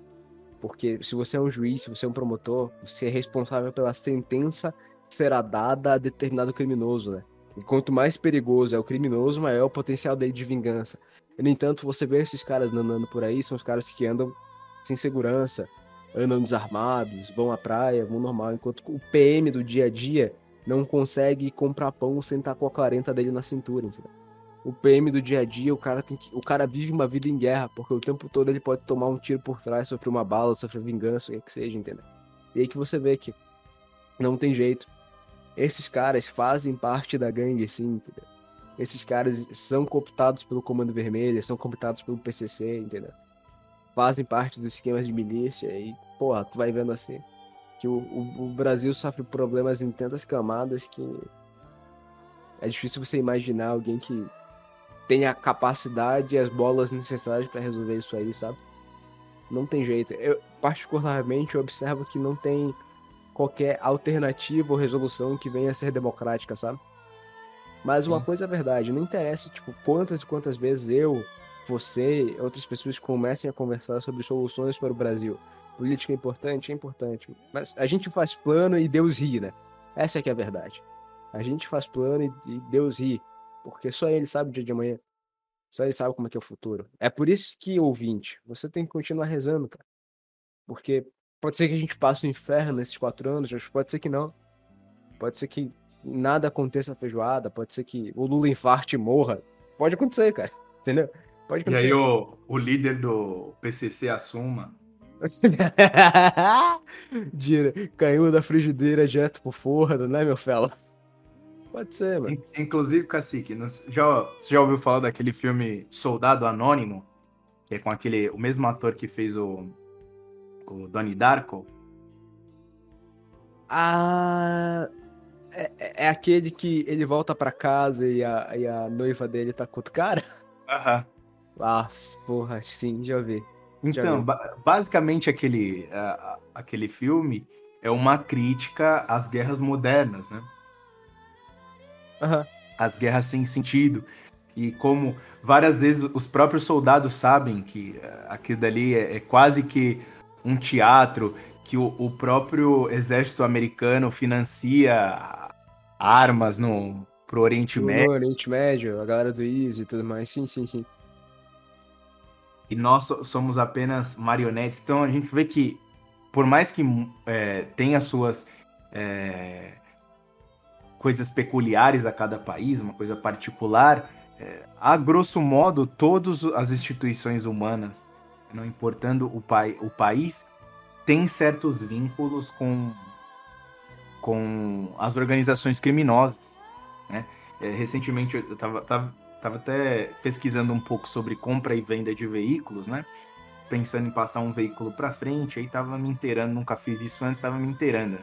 Porque se você é um juiz, se você é um promotor, você é responsável pela sentença que será dada a determinado criminoso, né? E quanto mais perigoso é o criminoso, maior é o potencial dele de vingança. No entanto, você vê esses caras andando por aí, são os caras que andam sem segurança, andam desarmados, vão à praia, vão normal, enquanto o PM do dia a dia não consegue comprar pão sem estar com a clarenta dele na cintura, entendeu? o PM do dia a dia, o cara tem que, o cara vive uma vida em guerra, porque o tempo todo ele pode tomar um tiro por trás, sofrer uma bala, sofrer vingança, o que, é que seja, entendeu? E aí que você vê que não tem jeito. Esses caras fazem parte da gangue, sim, entendeu? Esses caras são cooptados pelo Comando Vermelho, são cooptados pelo PCC, entendeu? Fazem parte dos esquemas de milícia e, porra, tu vai vendo assim que o, o, o Brasil sofre problemas em tantas camadas que é difícil você imaginar alguém que tem a capacidade e as bolas necessárias para resolver isso aí, sabe? Não tem jeito. Eu, particularmente, eu observo que não tem qualquer alternativa ou resolução que venha a ser democrática, sabe? Mas uma Sim. coisa é verdade, não interessa, tipo, quantas e quantas vezes eu, você, outras pessoas comecem a conversar sobre soluções para o Brasil. Política é importante, é importante. Mas a gente faz plano e Deus ri, né? Essa é que é a verdade. A gente faz plano e Deus ri. Porque só ele sabe o dia de amanhã. Só ele sabe como é que é o futuro. É por isso que, ouvinte, você tem que continuar rezando, cara. Porque pode ser que a gente passe o inferno nesses quatro anos, mas pode ser que não. Pode ser que nada aconteça feijoada, pode ser que o Lula infarte e morra. Pode acontecer, cara. Entendeu? Pode acontecer. E aí o, o líder do PCC assuma. Caiu da frigideira direto pro forno, né, meu fela? Pode ser, mano. Inclusive, Cacique, já, você já ouviu falar daquele filme Soldado Anônimo? Que é com aquele, o mesmo ator que fez o, o Donnie Darko? Ah. É, é, é aquele que ele volta para casa e a, e a noiva dele tá com outro cara? Aham. Ah, porra, sim, já vi. Então, ba basicamente aquele, uh, aquele filme é uma crítica às guerras modernas, né? As guerras sem sentido. E como várias vezes os próprios soldados sabem que uh, aquilo dali é, é, quase que um teatro, que o, o, próprio exército americano financia armas no, pro Oriente no Médio. Oriente Médio, a galera do ISIS e tudo mais. Sim, sim, sim. E nós somos apenas marionetes. Então a gente vê que, por mais que é, tenha suas. É, coisas peculiares a cada país, uma coisa particular, é, a grosso modo, todas as instituições humanas, não importando o, pai, o país, têm certos vínculos com, com as organizações criminosas. Né? É, recentemente eu estava tava, tava até pesquisando um pouco sobre compra e venda de veículos, né? Pensando em passar um veículo para frente, aí estava me inteirando, nunca fiz isso antes, estava me inteirando.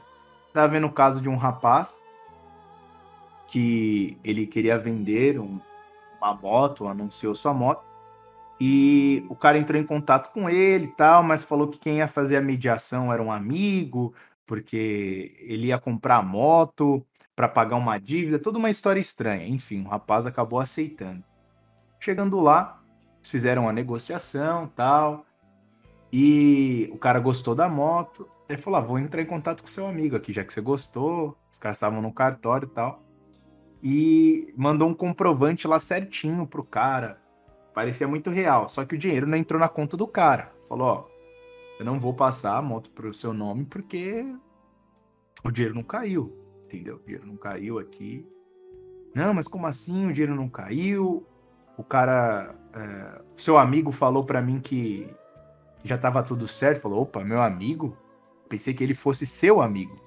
Tava vendo o caso de um rapaz que ele queria vender um, uma moto, anunciou sua moto, e o cara entrou em contato com ele e tal, mas falou que quem ia fazer a mediação era um amigo, porque ele ia comprar a moto para pagar uma dívida, toda uma história estranha. Enfim, o rapaz acabou aceitando. Chegando lá, fizeram a negociação tal, e o cara gostou da moto. Ele falou: ah, vou entrar em contato com seu amigo aqui, já que você gostou. Os caras estavam no cartório e tal e mandou um comprovante lá certinho pro cara. Parecia muito real, só que o dinheiro não entrou na conta do cara. Falou, ó, eu não vou passar a moto pro seu nome porque o dinheiro não caiu, entendeu? O dinheiro não caiu aqui. Não, mas como assim o dinheiro não caiu? O cara, é, seu amigo falou para mim que já tava tudo certo. Falou, opa, meu amigo? Pensei que ele fosse seu amigo.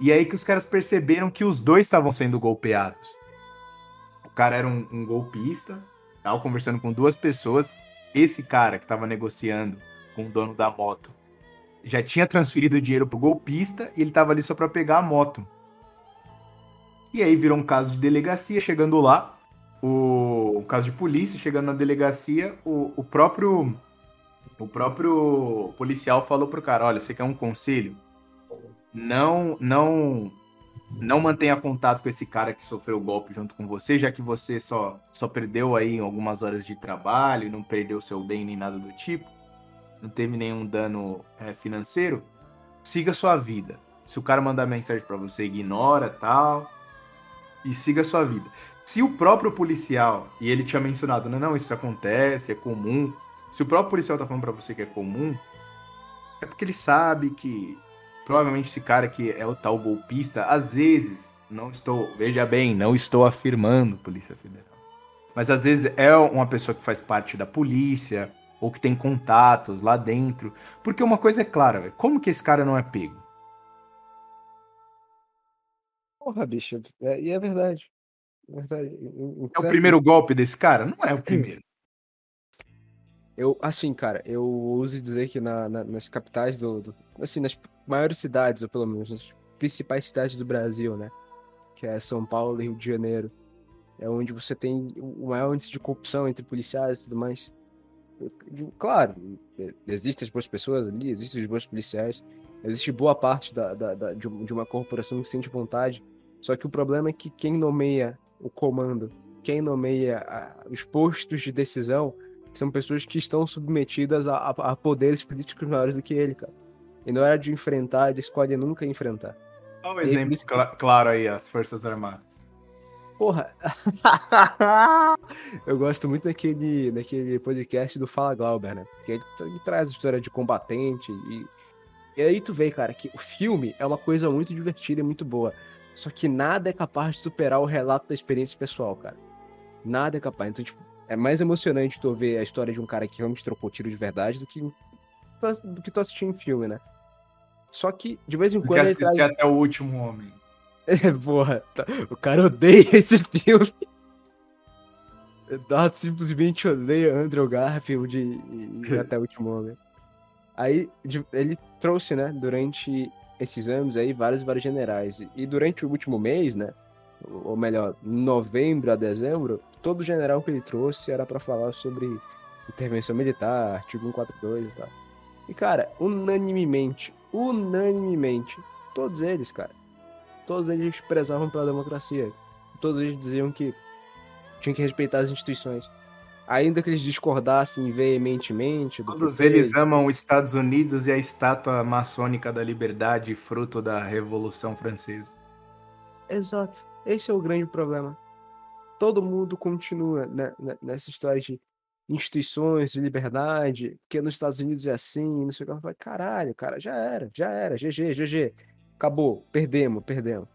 E aí que os caras perceberam que os dois estavam sendo golpeados. O cara era um, um golpista, tava conversando com duas pessoas. Esse cara que tava negociando com o dono da moto já tinha transferido o dinheiro pro golpista e ele tava ali só para pegar a moto. E aí virou um caso de delegacia, chegando lá, o, caso de polícia, chegando na delegacia, o, o próprio o próprio policial falou pro cara, olha, você quer um conselho? Não, não não mantenha contato com esse cara que sofreu o golpe junto com você, já que você só, só perdeu aí algumas horas de trabalho, não perdeu seu bem nem nada do tipo, não teve nenhum dano é, financeiro, siga sua vida. Se o cara mandar mensagem para você, ignora tal e siga sua vida. Se o próprio policial, e ele tinha mencionado, não, não, isso acontece, é comum. Se o próprio policial tá falando para você que é comum, é porque ele sabe que provavelmente esse cara que é o tal golpista, às vezes, não estou, veja bem, não estou afirmando Polícia Federal. Mas às vezes é uma pessoa que faz parte da polícia ou que tem contatos lá dentro, porque uma coisa é clara, como que esse cara não é pego? Porra, bicho, é, e é verdade. É, verdade. é o primeiro golpe desse cara? Não é o primeiro. Eu, assim, cara, eu uso dizer que na, na, nas capitais do, do, Assim, nas maiores cidades, ou pelo menos nas principais cidades do Brasil, né? Que é São Paulo e Rio de Janeiro. É onde você tem o maior índice de corrupção entre policiais e tudo mais. Claro, existem as boas pessoas ali, existem os bons policiais, existe boa parte da, da, da de, uma corporação que sente vontade. Só que o problema é que quem nomeia o comando, quem nomeia os postos de decisão, são pessoas que estão submetidas a, a, a, poderes políticos maiores do que ele, cara. E não era de enfrentar, ele escolhe nunca enfrentar. Qual um exemplo cl claro aí, as Forças Armadas. Porra! eu gosto muito daquele, daquele podcast do Fala Glauber, né? Que ele, ele traz a história de combatente e, e aí tu vê, cara, que o filme é uma coisa muito divertida e muito boa. Só que nada é capaz de superar o relato da experiência pessoal, cara. Nada é capaz. Então, tipo, é mais emocionante tu ver a história de um cara que realmente trocou tiro de verdade do que, do que tu assistir em filme, né? Só que, de vez em quando. Ele traz... até o último homem. É, porra, tá. o cara odeia esse filme. Eduardo simplesmente odeia Andrew Garfield e, e até o último homem. Aí ele trouxe, né, durante esses anos aí, vários vários generais. E durante o último mês, né, ou melhor, novembro a dezembro, todo general que ele trouxe era para falar sobre intervenção militar, artigo 142 e tal. E, cara, unanimemente, unanimemente, todos eles, cara, todos eles prezavam pela democracia. Todos eles diziam que tinham que respeitar as instituições. Ainda que eles discordassem veementemente. Todos eles amam os Estados Unidos e a estátua maçônica da liberdade, fruto da Revolução Francesa. Exato. Esse é o grande problema todo mundo continua né, né, nessa história de instituições de liberdade, porque nos Estados Unidos é assim, não sei o que. Eu falei, caralho, cara, já era, já era, GG, GG. Acabou, perdemos, perdemos.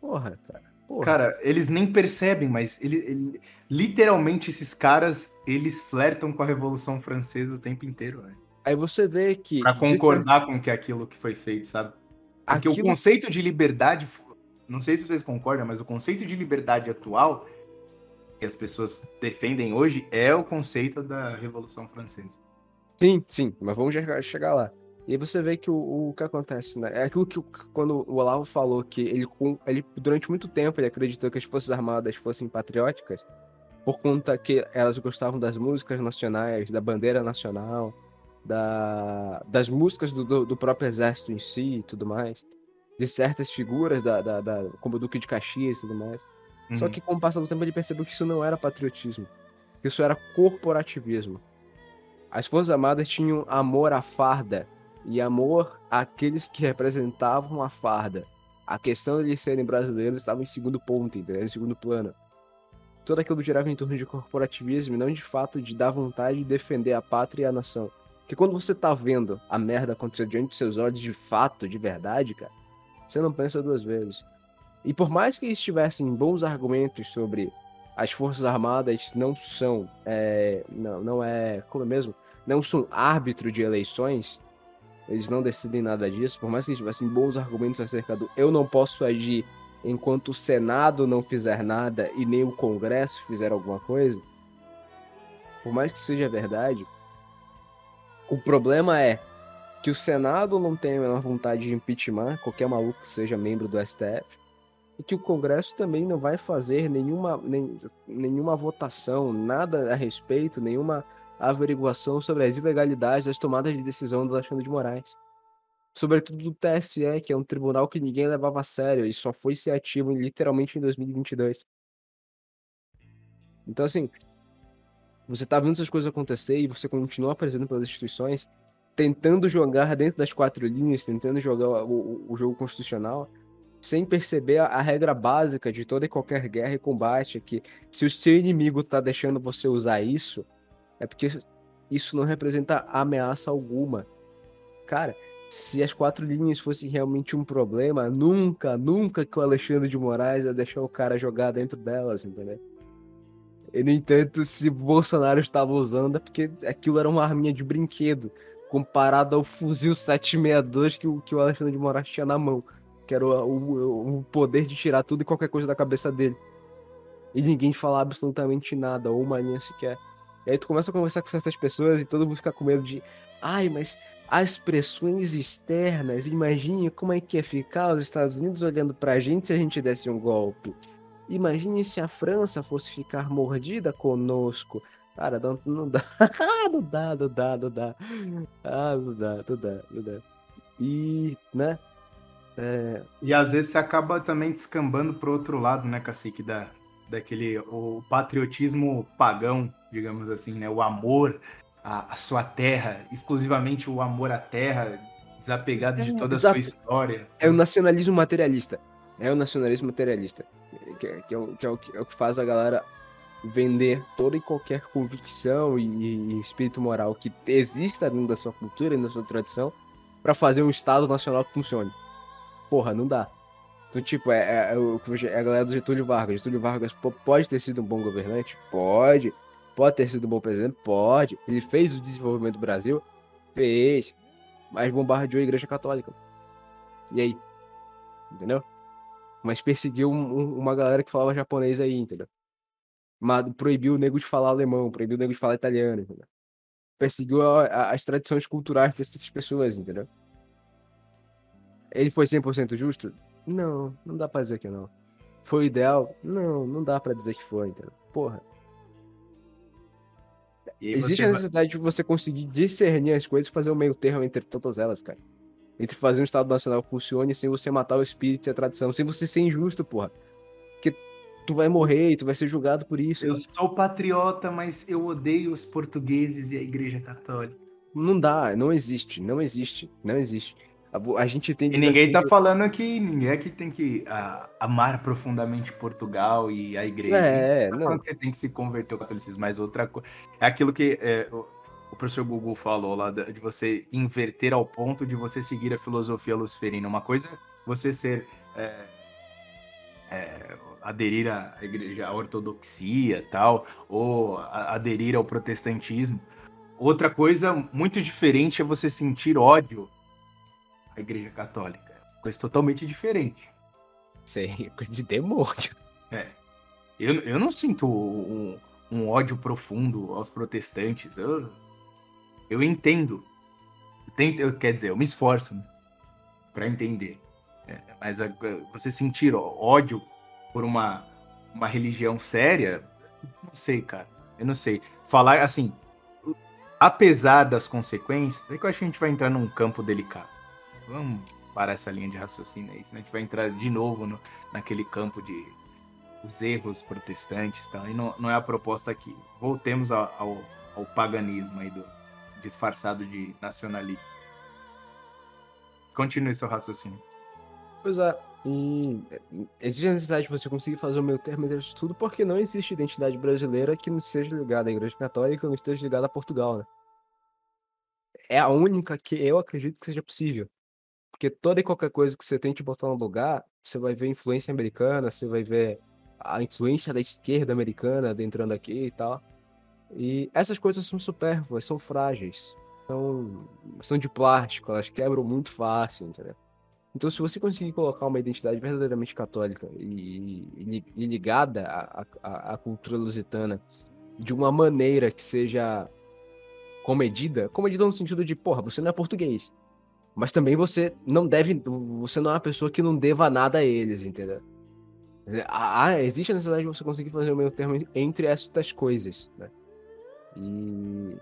Porra, cara. Porra. Cara, eles nem percebem, mas ele, ele, literalmente esses caras, eles flertam com a Revolução Francesa o tempo inteiro. Aí você vê que. Pra concordar com que é aquilo que foi feito, sabe? Porque aquilo... o conceito de liberdade, não sei se vocês concordam, mas o conceito de liberdade atual que as pessoas defendem hoje é o conceito da Revolução Francesa. Sim, sim, mas vamos chegar lá. E aí você vê que o, o que acontece, né? É aquilo que quando o Olavo falou que ele, ele durante muito tempo ele acreditou que as Forças Armadas fossem patrióticas por conta que elas gostavam das músicas nacionais, da bandeira nacional, da, das músicas do, do, do próprio exército em si e tudo mais, de certas figuras da, da, da como o Duque de Caxias e tudo mais. Uhum. Só que com o passar do tempo ele percebeu que isso não era patriotismo. Que isso era corporativismo. As Forças Armadas tinham amor à farda e amor àqueles que representavam a farda. A questão de eles serem brasileiros estava em segundo ponto, entendeu? Em segundo plano. Tudo aquilo girava em torno de corporativismo e não de fato de dar vontade de defender a pátria e a nação. Porque quando você tá vendo a merda acontecer diante dos seus olhos de fato, de verdade, cara, você não pensa duas vezes. E por mais que eles tivessem bons argumentos sobre as Forças Armadas não são, é, não, não é, como é mesmo? Não são árbitro de eleições, eles não decidem nada disso, por mais que eles tivessem bons argumentos acerca do eu não posso agir enquanto o Senado não fizer nada e nem o Congresso fizer alguma coisa, por mais que seja verdade, o problema é que o Senado não tem a menor vontade de impeachment qualquer maluco que seja membro do STF e que o Congresso também não vai fazer nenhuma, nem, nenhuma votação, nada a respeito, nenhuma averiguação sobre as ilegalidades das tomadas de decisão do Alexandre de Moraes. Sobretudo do TSE, que é um tribunal que ninguém levava a sério e só foi ser ativo literalmente em 2022. Então, assim, você tá vendo essas coisas acontecer e você continua aparecendo pelas instituições, tentando jogar dentro das quatro linhas, tentando jogar o, o, jogo constitucional, sem perceber a, a, regra básica de toda e qualquer guerra e combate, que se o seu inimigo tá deixando você usar isso, é porque isso não representa ameaça alguma. Cara, se as quatro linhas fossem realmente um problema, nunca, nunca que o Alexandre de Moraes ia deixar o cara jogar dentro delas, entendeu? E, no entanto, se o Bolsonaro estava usando, é porque aquilo era uma arminha de brinquedo, comparado ao fuzil 762 que que o Alexandre de Moraes tinha na mão, que era o, o, o poder de tirar tudo e qualquer coisa da cabeça dele. E ninguém falar absolutamente nada, ou uma linha sequer. E aí tu começa a conversar com certas pessoas e todo mundo fica com medo de. Ai, mas as pressões externas, imagine como é que ia ficar os Estados Unidos olhando pra gente se a gente desse um golpe. Imagine se a França fosse ficar mordida conosco. Cara, não, não dá. não dá, não dá, não dá. Ah, não dá, não dá, não dá. E, né? É... E às vezes você acaba também descambando pro outro lado, né, Cacique? Da, daquele o patriotismo pagão, digamos assim, né? O amor à, à sua terra, exclusivamente o amor à terra, desapegado é, de toda exato. a sua história. É o nacionalismo materialista. É o nacionalismo materialista. Que, é, que, é, o, que, é, o, que é o que faz a galera vender toda e qualquer convicção e, e espírito moral que exista dentro da sua cultura, dentro da sua tradição, para fazer um Estado nacional que funcione. Porra, não dá. Então, tipo, é, é, é, é a galera do Getúlio Vargas. Getúlio Vargas pode ter sido um bom governante? Pode. Pode ter sido um bom presidente? Pode. Ele fez o desenvolvimento do Brasil? Fez. Mas bombardeou a Igreja Católica. E aí? Entendeu? Mas perseguiu um, um, uma galera que falava japonês aí, entendeu? Mas proibiu o nego de falar alemão, proibiu o nego de falar italiano, entendeu? Perseguiu a, a, as tradições culturais dessas pessoas, entendeu? Ele foi 100% justo? Não, não dá pra dizer que não. Foi o ideal? Não, não dá para dizer que foi, entendeu? Porra. Existe a necessidade de você conseguir discernir as coisas e fazer o um meio termo entre todas elas, cara. Entre fazer um Estado Nacional que funcione sem você matar o espírito e a tradição, sem você ser injusto, porra. Porque tu vai morrer e tu vai ser julgado por isso. Eu cara. sou patriota, mas eu odeio os portugueses e a Igreja Católica. Não dá, não existe, não existe, não existe. A, a gente tem. E ninguém tá falando que ninguém aqui tem que a, amar profundamente Portugal e a igreja. É, tá não. que você tem que se converter ao catolicismo, mas outra coisa. É aquilo que é, o, o, professor Google falou lá, de você inverter ao ponto de você seguir a filosofia luciferina. Uma coisa é você ser. É, é, aderir à igreja, à ortodoxia tal, ou aderir ao protestantismo. Outra coisa muito diferente é você sentir ódio a Igreja Católica. Coisa totalmente diferente. Sei, coisa de demônio. É. Eu, eu não sinto um, um ódio profundo aos protestantes. Eu, eu entendo. Eu tento, eu, quer dizer, eu me esforço né, para entender. É, mas a, você sentir ódio por uma, uma religião séria, não sei, cara. Eu não sei. Falar assim, apesar das consequências, é que eu acho que a gente vai entrar num campo delicado. Vamos parar essa linha de raciocínio aí, senão a gente vai entrar de novo no, naquele campo de os erros protestantes, tá? E não, não é a proposta aqui. Voltemos ao, ao, ao paganismo aí do disfarçado de nacionalismo. Continue seu raciocínio. Pois é. E existe a necessidade de você conseguir fazer o meu termo de tudo porque não existe identidade brasileira que não esteja ligada à Igreja Católica, não esteja ligada a Portugal, né? é a única que eu acredito que seja possível. Porque toda e qualquer coisa que você tente botar no lugar, você vai ver influência americana, você vai ver a influência da esquerda americana entrando aqui e tal. E essas coisas são supérfluas, são frágeis, são, são de plástico, elas quebram muito fácil, entendeu? Então, se você conseguir colocar uma identidade verdadeiramente católica e, e, e ligada à, à, cultura lusitana de uma maneira que seja comedida, comedida no sentido de, porra, você não é português, mas também você não deve, você não é uma pessoa que não deva nada a eles, entendeu? Ah, existe a necessidade de você conseguir fazer o meio termo entre estas coisas, né? E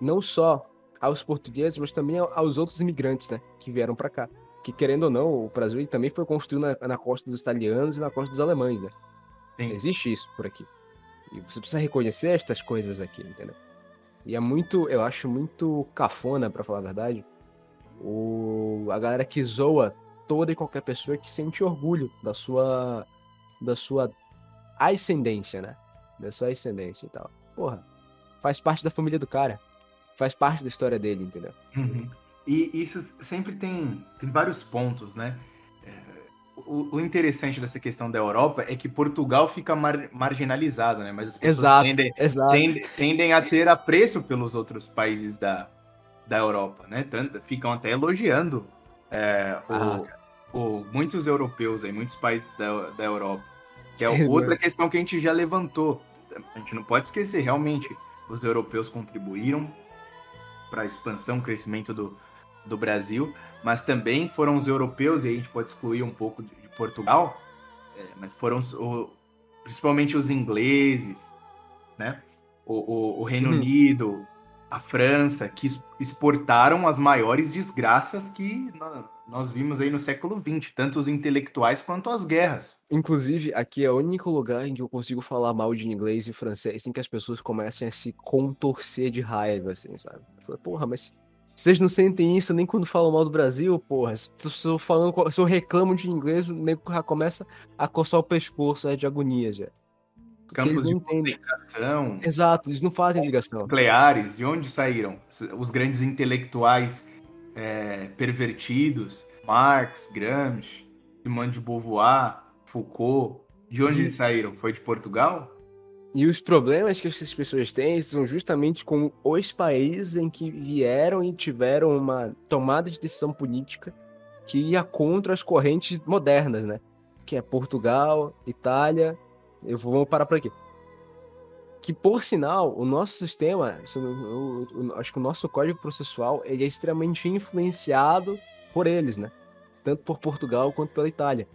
não só aos portugueses, mas também aos outros imigrantes, né, que vieram para cá. Que querendo ou não, o Brasil também foi construído na, na, costa dos italianos e na costa dos alemães, né? Sim. Existe isso por aqui. E você precisa reconhecer estas coisas aqui, entendeu? E é muito, eu acho muito cafona, para falar a verdade, o, a galera que zoa toda e qualquer pessoa que sente orgulho da sua da sua ascendência, né? Da sua ascendência e tal. Porra, faz parte da família do cara faz parte da história dele, entendeu? Uhum. E isso sempre tem, tem vários pontos, né? É, o, o, interessante dessa questão da Europa é que Portugal fica mar, marginalizado, né? Mas as pessoas exato, tendem, exato. Tendem, tendem, a ter apreço pelos outros países da, da Europa, né? Tanto, ficam até elogiando é, ah. o, o, muitos europeus aí, muitos países da, da Europa. Que é outra questão que a gente já levantou. A gente não pode esquecer, realmente, os europeus contribuíram para a expansão, crescimento do, do Brasil, mas também foram os europeus, e a gente pode excluir um pouco de, de Portugal, é, mas foram o, principalmente os ingleses, né? O, o, o Reino uhum. Unido, a França, que exportaram as maiores desgraças que nós vimos aí no século XX, tanto os intelectuais quanto as guerras. Inclusive, aqui é o único lugar em que eu consigo falar mal de inglês e francês, em que as pessoas começam a se contorcer de raiva, assim, sabe? Falei, porra, mas vocês não sentem isso nem quando falam mal do Brasil, porra. Se eu, falando, se eu reclamo de inglês, o nego já começa a coçar o pescoço é de agonia já. Campos de concentração. Exato, eles não fazem ligação. Nucleares, de onde saíram? Os grandes intelectuais é, pervertidos, Marx, Gramsci, Simone de Beauvoir, Foucault, de onde e... eles saíram? Foi de Portugal? E os problemas que essas pessoas têm são justamente com os países em que vieram e tiveram uma tomada de decisão política que ia contra as correntes modernas, né? Que é Portugal, Itália. Eu vou parar por aqui. Que, por sinal, o nosso sistema, eu, eu, acho que o nosso código processual, ele é extremamente influenciado por eles, né? Tanto por Portugal quanto pela Itália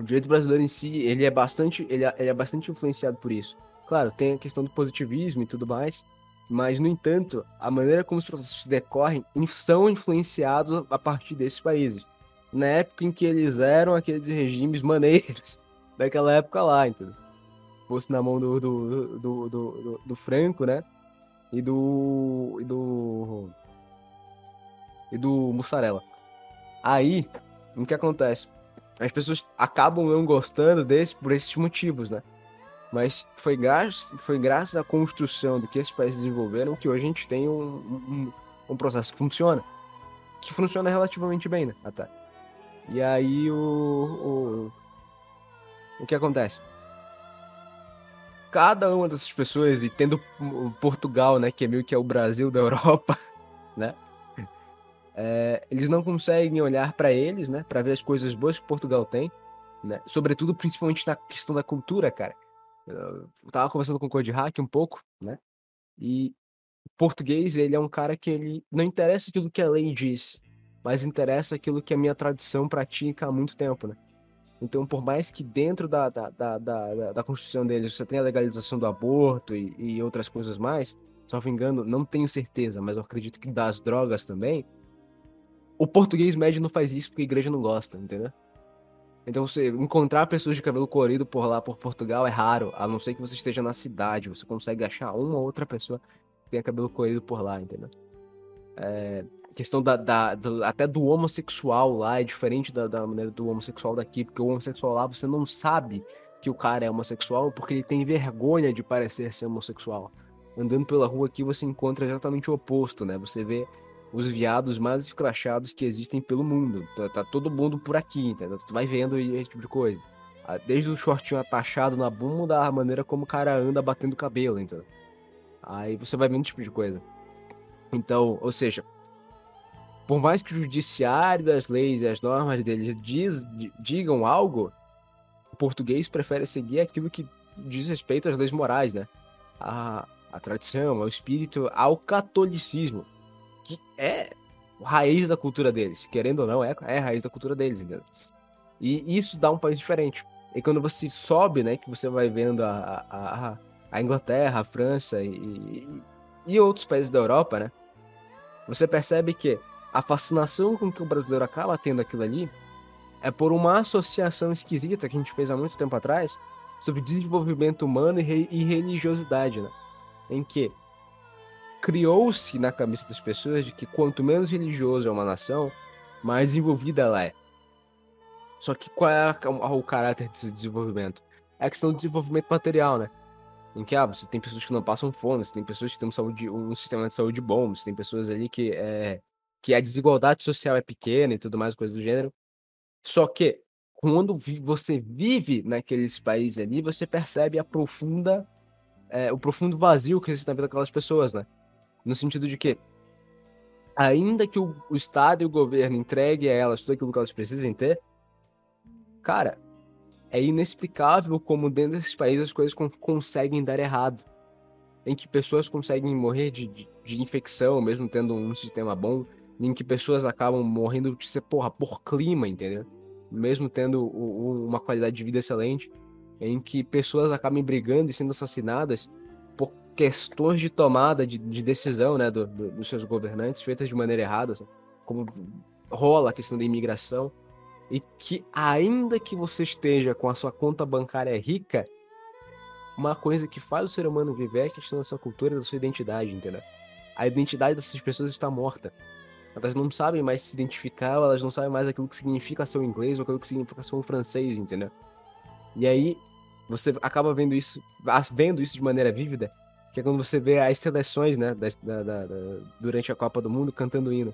o direito brasileiro em si, ele é bastante, ele é, ele é bastante influenciado por isso. Claro, tem a questão do positivismo e tudo mais, mas, no entanto, a maneira como os processos decorrem são influenciados a partir desses países. Na época em que eles eram aqueles regimes maneiros daquela época lá, entendeu? Fosse na mão do, do, do, do, do Franco, né? E do. E do. E do Mussarela. Aí, o que acontece? as pessoas acabam não gostando desse por esses motivos, né? Mas foi, graças, foi graças à construção do que esses países desenvolveram que hoje a gente tem um, um, um processo que funciona. Que funciona relativamente bem, né? Até. E aí o, o, que acontece? Cada uma dessas pessoas, e tendo Portugal, né, que é meio que é o Brasil da Europa, né? é, eles não conseguem olhar para eles, né, para ver as coisas boas que Portugal tem, né, sobretudo principalmente na questão da cultura, cara. Eu tava conversando com o Code Hack um pouco, né, e o português, ele é um cara que ele não interessa aquilo que a lei diz, mas interessa aquilo que a minha tradição pratica há muito tempo, né. Então, por mais que dentro da, da, da, da, da Constituição deles você tenha a legalização do aborto e, e outras coisas mais, só me engano, não tenho certeza, mas eu acredito que das drogas também, o português médio não faz isso porque a igreja não gosta, entendeu? Então você encontrar pessoas de cabelo colorido por lá, por Portugal, é raro, a não ser que você esteja na cidade, você consegue achar uma ou outra pessoa que tenha cabelo colorido por lá, entendeu? É, questão da, da até do homossexual lá é diferente da, da maneira do homossexual daqui, porque o homossexual lá você não sabe que o cara é homossexual porque ele tem vergonha de parecer ser homossexual. andando pela rua aqui, você encontra exatamente o oposto, né? Você vê os viados mais escrachados que existem pelo mundo. Tá, tá todo mundo por aqui, entendeu? Tu vai vendo esse tipo de coisa. Ah, desde o shortinho atachado na bunda, a maneira como o cara anda batendo cabelo, entendeu? Aí você vai vendo esse tipo de coisa. Então, ou seja, por mais que o judiciário, as leis e as normas deles diz, digam algo, o português prefere seguir aquilo que diz respeito às leis morais, né? A, a tradição, ao espírito, ao catolicismo, que é raiz da cultura deles. Querendo ou não, é, é raiz da cultura deles, entendeu? E isso dá um país diferente. E quando você sobe, né, que você vai vendo a, a, a Inglaterra, a França e, e outros países da Europa, né? Você percebe que a fascinação com que o brasileiro acaba tendo aquilo ali é por uma associação esquisita que a gente fez há muito tempo atrás sobre desenvolvimento humano e, re e religiosidade, né? Em que criou-se na cabeça das pessoas de que quanto menos religioso é uma nação, mais envolvida ela é. Só que qual é o caráter desse desenvolvimento? É a questão do desenvolvimento material, né? Em que, ah, você tem pessoas que não passam fome, você tem pessoas que têm um, saúde, um sistema de saúde bom, você tem pessoas ali que, é, que a desigualdade social é pequena e tudo mais, coisa do gênero. Só que, quando você vive naqueles países ali, você percebe a profunda, é, o profundo vazio que existe na vida daquelas pessoas, né? No sentido de que, ainda que o, o Estado e o governo entreguem a elas tudo aquilo que elas precisem ter, cara, é inexplicável como dentro desses países as coisas conseguem dar errado. Em que pessoas conseguem morrer de, de, de, infecção, mesmo tendo um sistema bom, em que pessoas acabam morrendo de ser, porra, por clima, entendeu? Mesmo tendo o, o, uma qualidade de vida excelente, em que pessoas acabam brigando e sendo assassinadas por questões de tomada de, de decisão, né, do, do, dos seus governantes, feitas de maneira errada, como rola a questão da imigração e que ainda que você esteja com a sua conta bancária rica, uma coisa que faz o ser humano viver é a questão da sua cultura e da sua identidade, entendeu? A identidade dessas pessoas está morta. Elas não sabem mais se identificar, elas não sabem mais aquilo que significa ser um inglês ou aquilo que significa ser um francês, entendeu? E aí você acaba vendo isso, vendo isso de maneira vívida, que é quando você vê as seleções, né, da, da, da, durante a Copa do Mundo cantando hino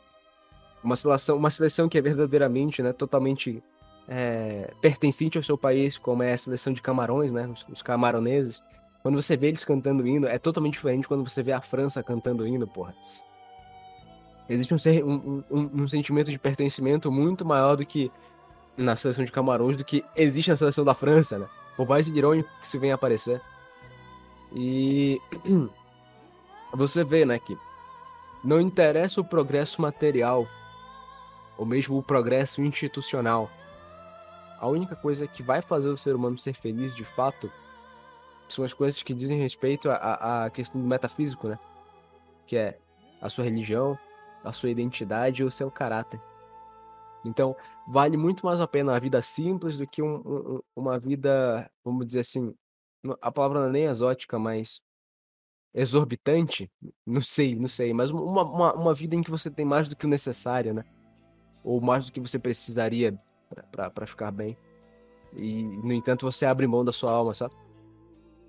uma seleção, uma seleção que é verdadeiramente, né, totalmente é, pertencente ao seu país, como é a seleção de Camarões, né, os, os camaroneses. Quando você vê eles cantando hino, é totalmente diferente quando você vê a França cantando hino, porra. Existe um, um, um, um sentimento de pertencimento muito maior do que na seleção de Camarões do que existe na seleção da França, né? Por mais irônico que isso venha a aparecer. E você vê, né, que não interessa o progresso material ou mesmo o progresso institucional. A única coisa que vai fazer o ser humano ser feliz de fato são as coisas que dizem respeito à, à questão do metafísico, né? Que é a sua religião, a sua identidade e o seu caráter. Então, vale muito mais a pena a vida simples do que um, um, uma vida, vamos dizer assim, a palavra não é nem exótica, mas exorbitante, não sei, não sei, mas uma, uma, uma vida em que você tem mais do que o necessário, né? ou mais do que você precisaria para ficar bem. E, no entanto, você abre mão da sua alma, sabe?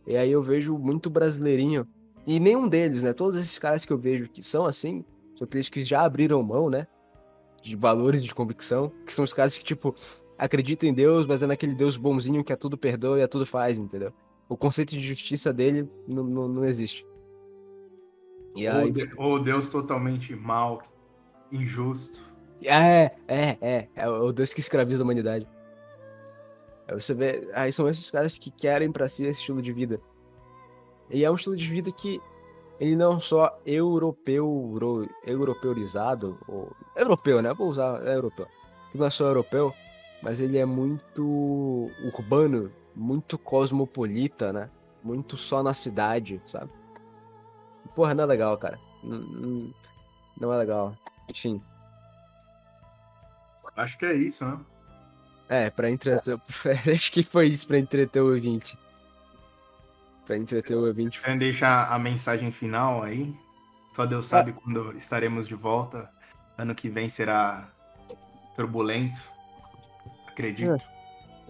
E aí eu vejo muito brasileirinho, e nenhum deles, né? Todos esses caras que eu vejo que são assim, são aqueles que já abriram mão, né? De valores de convicção, que são os caras que, tipo, acreditam em Deus, mas é naquele Deus bonzinho que a tudo perdoa e a tudo faz, entendeu? O conceito de justiça dele não, não, não existe. E aí... Ou Deus totalmente mal, injusto. É, é, é. É o Deus que escraviza a humanidade. Aí você vê. Aí são esses caras que querem para si esse estilo de vida. E é um estilo de vida que ele não só europeu, europeurizado, ou europeu, né? Vou usar é europeu. Que não é só europeu, mas ele é muito urbano, muito cosmopolita, né? Muito só na cidade, sabe? Porra, não é legal, cara. Não, não é legal. Enfim. Acho que é isso, né? É, pra entreter. Acho que foi isso pra entreter o ouvinte. Pra entreter o ouvinte. Querem deixar a mensagem final aí? Só Deus ah. sabe ah. quando estaremos de volta. Ano que vem será turbulento. Acredito. É.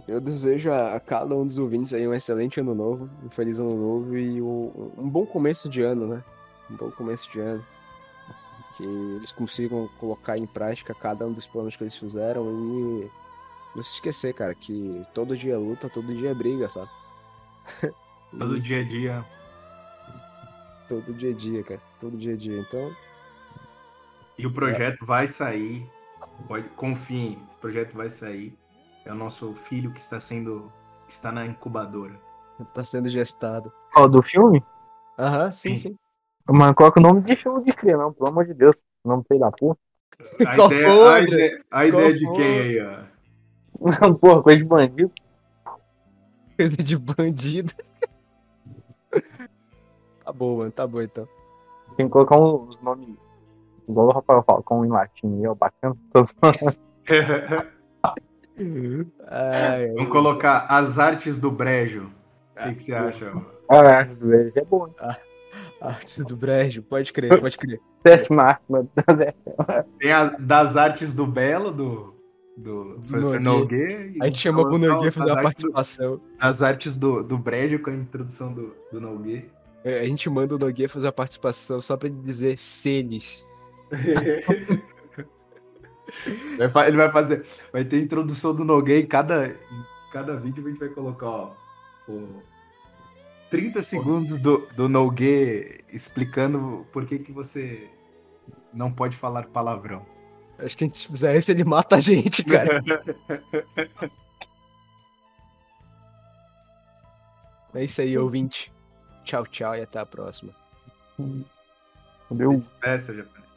Eu desejo a, a cada um dos ouvintes aí um excelente ano novo, um feliz ano novo e um, um bom começo de ano, né? Um bom começo de ano. Que eles consigam colocar em prática cada um dos planos que eles fizeram e não se esquecer, cara, que todo dia é luta, todo dia é briga, sabe? Todo dia a dia. Todo dia a dia, cara. Todo dia a dia. Então, E o projeto vai sair. Pode, confiem, esse projeto vai sair. É o nosso filho que está sendo. está na incubadora. tá sendo gestado. Ó, do filme? Aham, sim, Sim. sim. Mas coloca o nome de filme de cria, não, pelo amor de Deus. O nome sei da porra. A Qual ideia, foi, a ideia, a ideia de foi? quem aí, ó? Não, porra, coisa de bandido. Coisa de bandido. Tá bom, mano. Tá bom então. Tem que colocar uns nomes. Igual o Rafael Falcão em latim, é bacana. Ai, Vamos colocar as artes do Brejo. O que, que você acha? Ah, velho, é bom. Arte do Brejo, pode crer, pode crer. Sétima arte, mano. Tem a das artes do Belo, do, do professor Nogueira. A gente chama o Nogueira as fazer uma artes do- participação. As artes do, do Brejo com a introdução do, do Nogueira. É, A gente manda o Nogueira fazer uma participação só pra ele dizer senes. Ele vai fazer. Vai ter introdução do Nogueira em cada, em cada vídeo a gente vai colocar, ó. o 30 segundos do, do Nogueira explicando por que, que você não pode falar palavrão. Acho que a gente fizer isso, ele mata a gente, cara. É isso aí, ouvinte. Tchau, tchau e até a próxima. Deu Essa, japonês.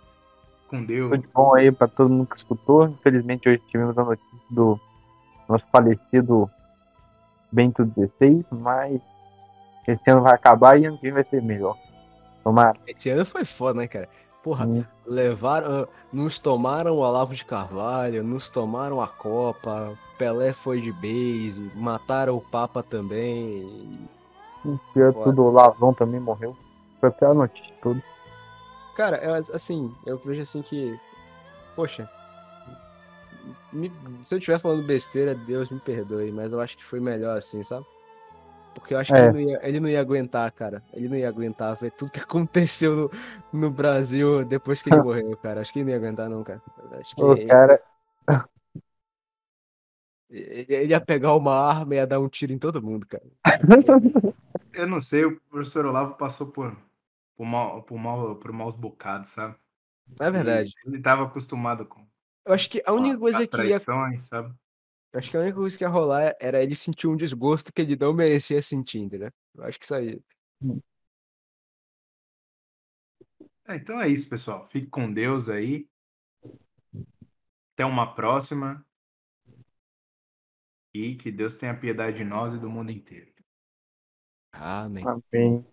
Com Deus. tudo de bom aí pra todo mundo que escutou. Infelizmente hoje tivemos a notícia do nosso falecido Bento 16, mas esse ano vai acabar e ano que vem vai ser melhor. Tomara. Esse ano foi foda, né, cara? Porra, Hum. levaram. Nos tomaram o Olavo de Carvalho, nos tomaram a Copa, Pelé foi de base, mataram o Papa também. Pior Foda. tudo, o Lavão também morreu. Foi a pior notícia de tudo. Cara, eu, assim, eu vejo assim que. Poxa. me- se eu estiver falando besteira, Deus me perdoe, mas eu acho que foi melhor assim, sabe? Porque eu acho que É. ele, não ia, ele não ia aguentar, cara. Ele não ia aguentar ver tudo que aconteceu no, no Brasil depois que ele morreu, cara. Acho que ele não ia aguentar, não, cara. Acho que O ele, cara, ele ia pegar uma arma e ia dar um tiro em todo mundo, cara. Eu não sei, o professor Olavo passou por, por, mal, por, mal, por maus bocados, sabe? É verdade. Ele, ele tava acostumado com Eu acho que a única coisa que ia sabe? Acho que a única coisa que ia rolar era ele sentir um desgosto que ele não merecia sentir, entendeu? Eu acho que isso aí. É, então é isso, pessoal. Fique com Deus aí. Até uma próxima. E que Deus tenha piedade de nós e do mundo inteiro. Amém. amém.